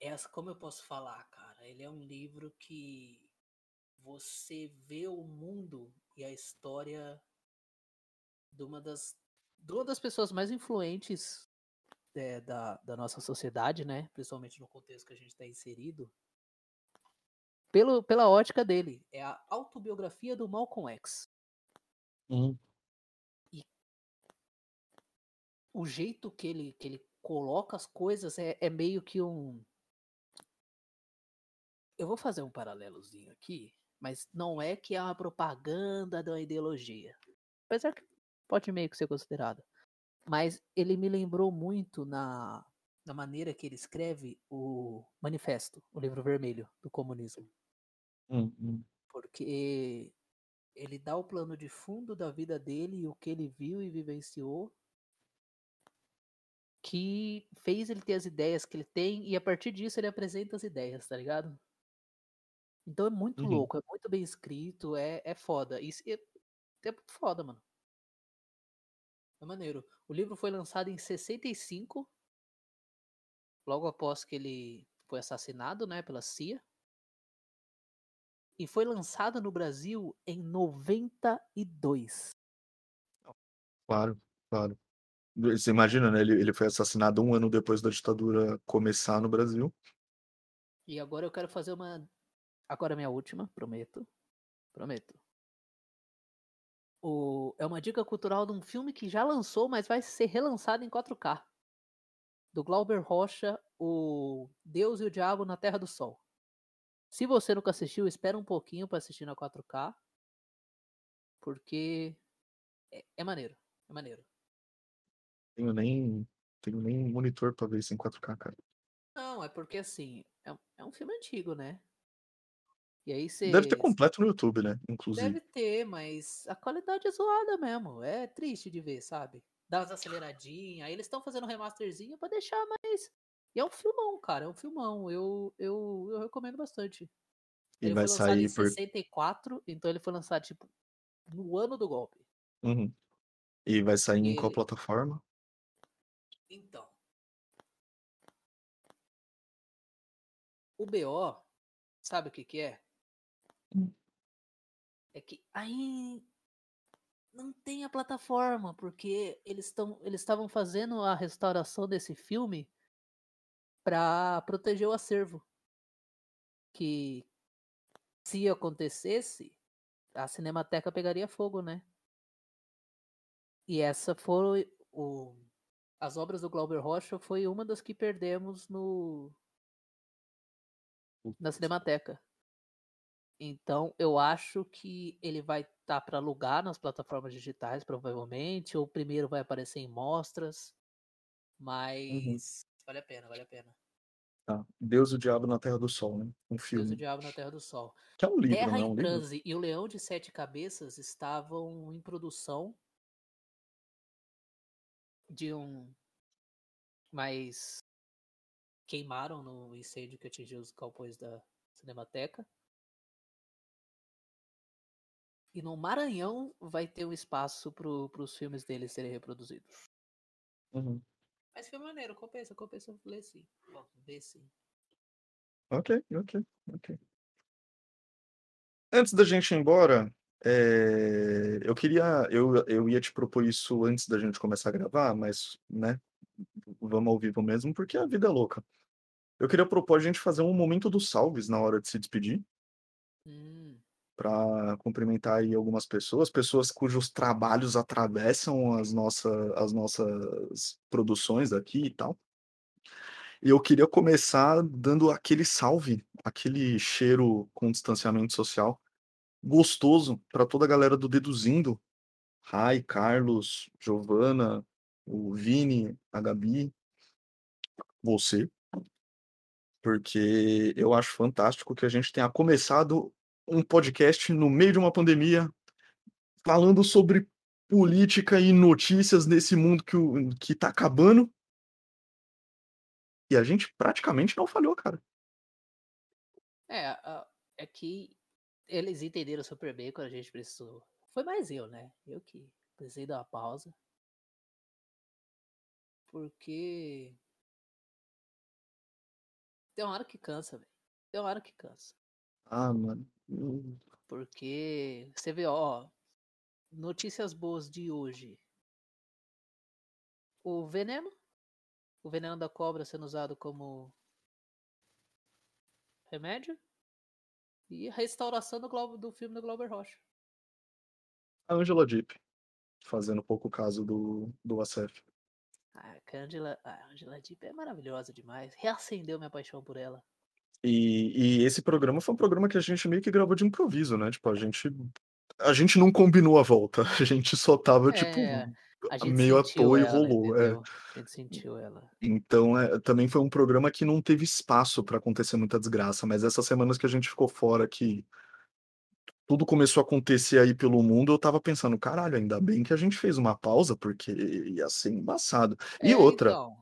Essa, como eu posso falar, cara? Ele é um livro que você vê o mundo e a história de uma das, de uma das pessoas mais influentes é, da, da nossa sociedade, né? Principalmente no contexto que a gente está inserido. Pelo, pela ótica dele. É a autobiografia do Malcolm X. Uhum. o jeito que ele, que ele coloca as coisas é, é meio que um. Eu vou fazer um paralelozinho aqui, mas não é que é uma propaganda da ideologia. Apesar que pode meio que ser considerado. Mas ele me lembrou muito na, na maneira que ele escreve o Manifesto, o livro vermelho do comunismo. Uhum. Porque ele dá o plano de fundo da vida dele e o que ele viu e vivenciou que fez ele ter as ideias que ele tem e a partir disso ele apresenta as ideias, tá ligado? Então é muito Uhum. louco, é muito bem escrito, é, é foda. Isso é, é foda, mano. É maneiro. O livro foi lançado em 65, logo após que ele foi assassinado, né, pela CIA. E foi lançado no Brasil em 92. Claro, claro. Você imagina, né? Ele, ele foi assassinado um ano depois da ditadura começar no Brasil. E agora eu quero fazer uma. Agora é minha última, prometo. Prometo. O... É uma dica cultural de um filme que já lançou, mas vai ser relançado em 4K. Do Glauber Rocha, O Deus e o Diabo na Terra do Sol. Se você nunca assistiu, espera um pouquinho para assistir na 4K. Porque é, é maneiro. É maneiro. Tenho nem, tenho nem monitor pra ver isso em 4K, cara. Não, é porque assim, é, é um filme antigo, né? E aí você. Deve ter completo no YouTube, né? Inclusive. Deve ter, mas a qualidade é zoada mesmo. É triste de ver, sabe? Dá umas aceleradinhas. Aí eles estão fazendo um remasterzinho pra deixar mais. E é um filmão, cara. É um filmão. Eu, eu, eu recomendo bastante. E Ele vai foi lançado em sair por. 64, então ele foi lançado, tipo, no ano do golpe. Uhum. E vai sair em qual E- plataforma? Então. O BO, sabe o que que é? Hum. É que aí não tem a plataforma, porque eles estão eles estavam fazendo a restauração desse filme para proteger o acervo. Que se acontecesse, a Cinemateca pegaria fogo, né? E essa foi o as obras do Glauber Rocha foi uma das que perdemos no na Cinemateca. Então, eu acho que ele vai estar para alugar nas plataformas digitais, provavelmente, ou primeiro vai aparecer em mostras, mas vale a pena, vale a pena. Tá. Deus e o Diabo na Terra do Sol, né? Um Deus e filme. o Diabo na Terra do Sol. Que é um livro, Terra não é em livro? Transe e o Leão de Sete Cabeças estavam em produção de um. Mas queimaram no incêndio que atingiu os galpões da Cinemateca. E no Maranhão vai ter um espaço para os filmes deles serem reproduzidos. Uhum. Mas filme maneiro, compensa, compensa ler sim. Bom, ver sim. Ok, ok, ok. Antes da gente ir embora, é, eu queria. Eu, eu ia te propor isso antes da gente começar a gravar, mas, né? Vamos ao vivo mesmo, porque a vida é louca. Eu queria propor a gente fazer um momento dos salves na hora de se despedir, Hum, para cumprimentar aí algumas pessoas, pessoas cujos trabalhos atravessam as, nossa, as nossas produções aqui e tal. E eu queria começar dando aquele salve, aquele cheiro com distanciamento social gostoso para toda a galera do Deduzindo. Rai, Carlos, Giovana, o Vini, a Gabi, você. Porque eu acho fantástico que a gente tenha começado um podcast no meio de uma pandemia, falando sobre política e notícias nesse mundo que, o, que tá acabando. E a gente praticamente não falhou, cara. É, é que eles entenderam super bem quando a gente precisou. Foi mais eu, né? Eu que precisei dar uma pausa. Porque. Tem uma hora que cansa, velho. Tem uma hora que cansa. Ah, mano. Porque você vê, ó, notícias boas de hoje. O veneno. O veneno da cobra sendo usado como remédio. E a restauração do, Globo, do filme do Glauber Rocha. A Angela Deep, fazendo pouco caso do, do ACF. Ah, a Angela, a Angela Deep é maravilhosa demais. Reacendeu minha paixão por ela. E, e esse programa foi um programa que a gente meio que gravou de improviso, né? Tipo, a gente. A gente não combinou a volta. A gente só tava, tipo, É, gente meio à toa e rolou. É. A gente sentiu ela. Então, é, também foi um programa que não teve espaço para acontecer muita desgraça, mas essas semanas que a gente ficou fora, que tudo começou a acontecer aí pelo mundo, eu tava pensando, caralho, ainda bem que a gente fez uma pausa, porque ia ser embaçado. E É, outra, então.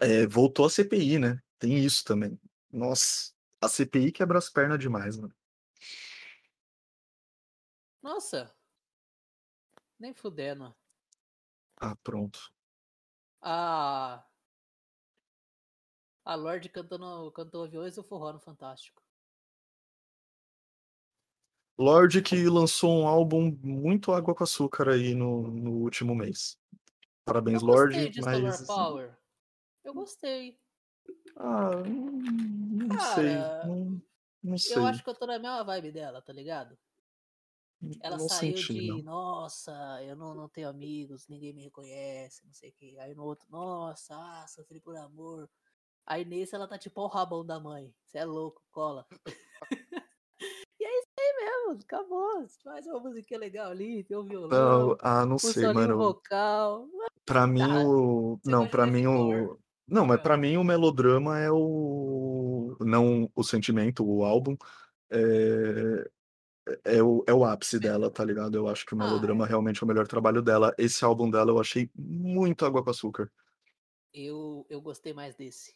é, voltou a CPI, né? Tem isso também. Nossa, a CPI quebra as pernas demais, mano. Nossa. Nem fudendo. Ah, pronto. A. A Lorde cantando, cantou aviões do forró no Fantástico. Lorde que lançou um álbum muito água com açúcar aí no, no último mês. Parabéns, Lorde, de mas. Solar Power. Eu gostei. Ah, não, não sei. Cara, Não, não sei. Eu acho que eu tô na mesma vibe dela, tá ligado? Ela não saiu senti, de, não. nossa, eu não, não tenho amigos, ninguém me reconhece, não sei o que. Aí no outro, nossa, ah, sofri por amor. Aí nesse ela tá tipo o rabão da mãe. Você é louco, cola. e é isso aí mesmo, acabou. Faz uma musiquinha legal ali, tem um violão, Não, ah, não sei, mano. vocal. Pra mim, Tá, o. Não, pra mim, o. Não, mas Ah. pra mim o melodrama é o. Não o sentimento, o álbum. É... É, o, é o ápice dela, tá ligado? Eu acho que o Ah, melodrama é. realmente é o melhor trabalho dela. Esse álbum dela eu achei muito água com açúcar. Eu, eu gostei mais desse.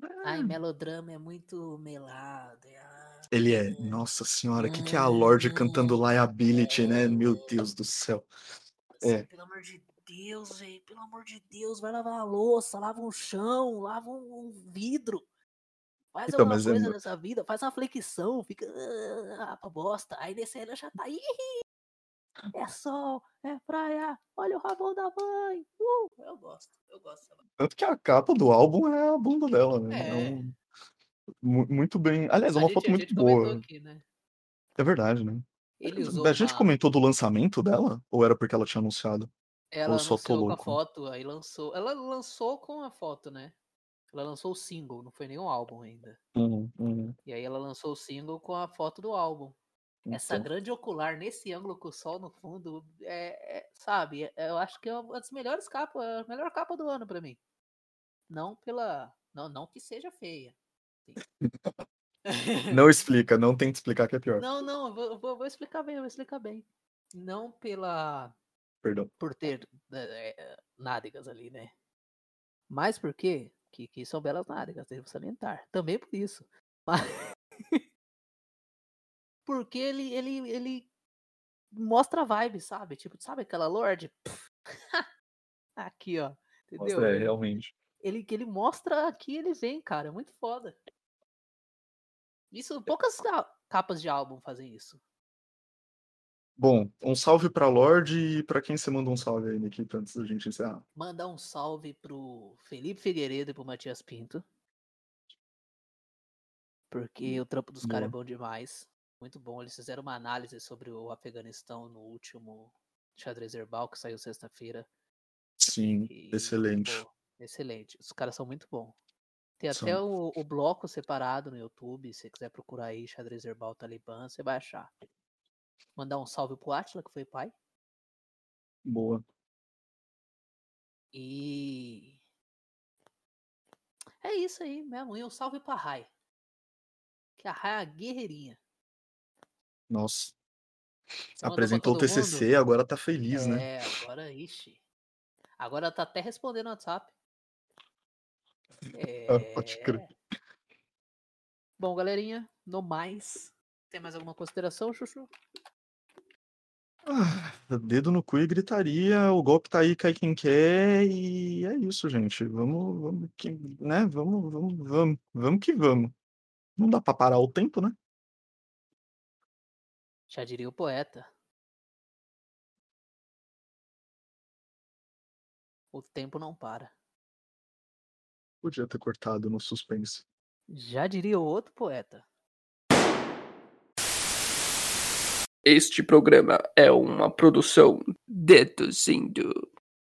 É. Ai, melodrama é muito melado. é, ah, Ele é, hum, nossa senhora, o que, que é a Lorde cantando Liability, né? Meu Deus do céu. Assim, É. pelo amor de Deus, velho. Pelo amor de Deus, vai lavar a louça, lava um chão, lava um, um vidro. Faz Então, alguma é coisa mu- nessa vida, faz uma flexão, fica. Ah, pra bosta. Aí nesse ela já tá. Ih, é sol, é praia, olha o rabão da mãe. Uh, eu gosto, eu gosto. Tanto que a capa do álbum é a bunda dela, né? É, É. um- mu- muito bem. Aliás, é uma gente, foto muito boa. aqui, né? É verdade, né? Ele usou A gente uma. comentou do lançamento dela? Ou era porque ela tinha anunciado? Ela Ou só tô anunciou com a louco? foto, aí lançou. Ela lançou com a foto, né? Ela lançou o single, não foi nenhum álbum ainda. Uhum, uhum. E aí ela lançou o single com a foto do álbum. Essa Então, grande ocular nesse ângulo com o sol no fundo, é, é- sabe? é- eu acho que é uma das melhores capas, a melhor capa do ano pra mim. Não pela, não, não que seja feia. Não explica, não tenta explicar que é pior. não, não, eu vou, eu vou explicar bem, eu vou explicar bem. Não pela, Perdão. por ter é, é, nádegas ali, né? Mas por quê? Que, que são belas nádegas, devo salientar. Também por isso. Mas... Porque ele, ele, ele mostra a vibe, sabe? Tipo, sabe aquela Lorde? aqui, ó. Entendeu? Nossa, é, realmente. ele, ele mostra aqui, ele vem, cara. É muito foda. Isso, poucas ca- capas de álbum fazem isso. Bom, um salve pra Lorde e pra quem você manda um salve aí, Nikita, antes da gente encerrar. Mandar um salve pro Felipe Figueiredo e pro Matias Pinto. Porque o trampo dos caras é bom demais. Muito bom. Eles fizeram uma análise sobre o Afeganistão no último xadrez herbal que saiu sexta-feira. Sim, E, excelente. pô, excelente. Os caras são muito bons. Tem até o, o bloco separado no YouTube. Se você quiser procurar aí xadrez herbal talibã, você vai achar. Mandar um salve pro Atila, que foi pai. Boa. E. É isso aí mesmo. E um salve pra Rai. Que a Rai é a guerreirinha. Nossa. Você Apresentou o TCC, mundo? agora tá feliz, né? É, agora, ixi. Agora tá até respondendo no WhatsApp. É... Ah, pode crer. Bom, galerinha, no mais. Tem mais alguma consideração, Chuchu? Ah, dedo no cu e gritaria, o golpe tá aí, cai quem quer, e é isso, gente. Vamos, vamos, que, né? Vamos, vamos, vamos, vamos que vamos. Não dá pra parar o tempo, né? Já diria o poeta. O tempo não para. Podia ter cortado no suspense. Já diria o outro poeta. Este programa é uma produção deduzindo.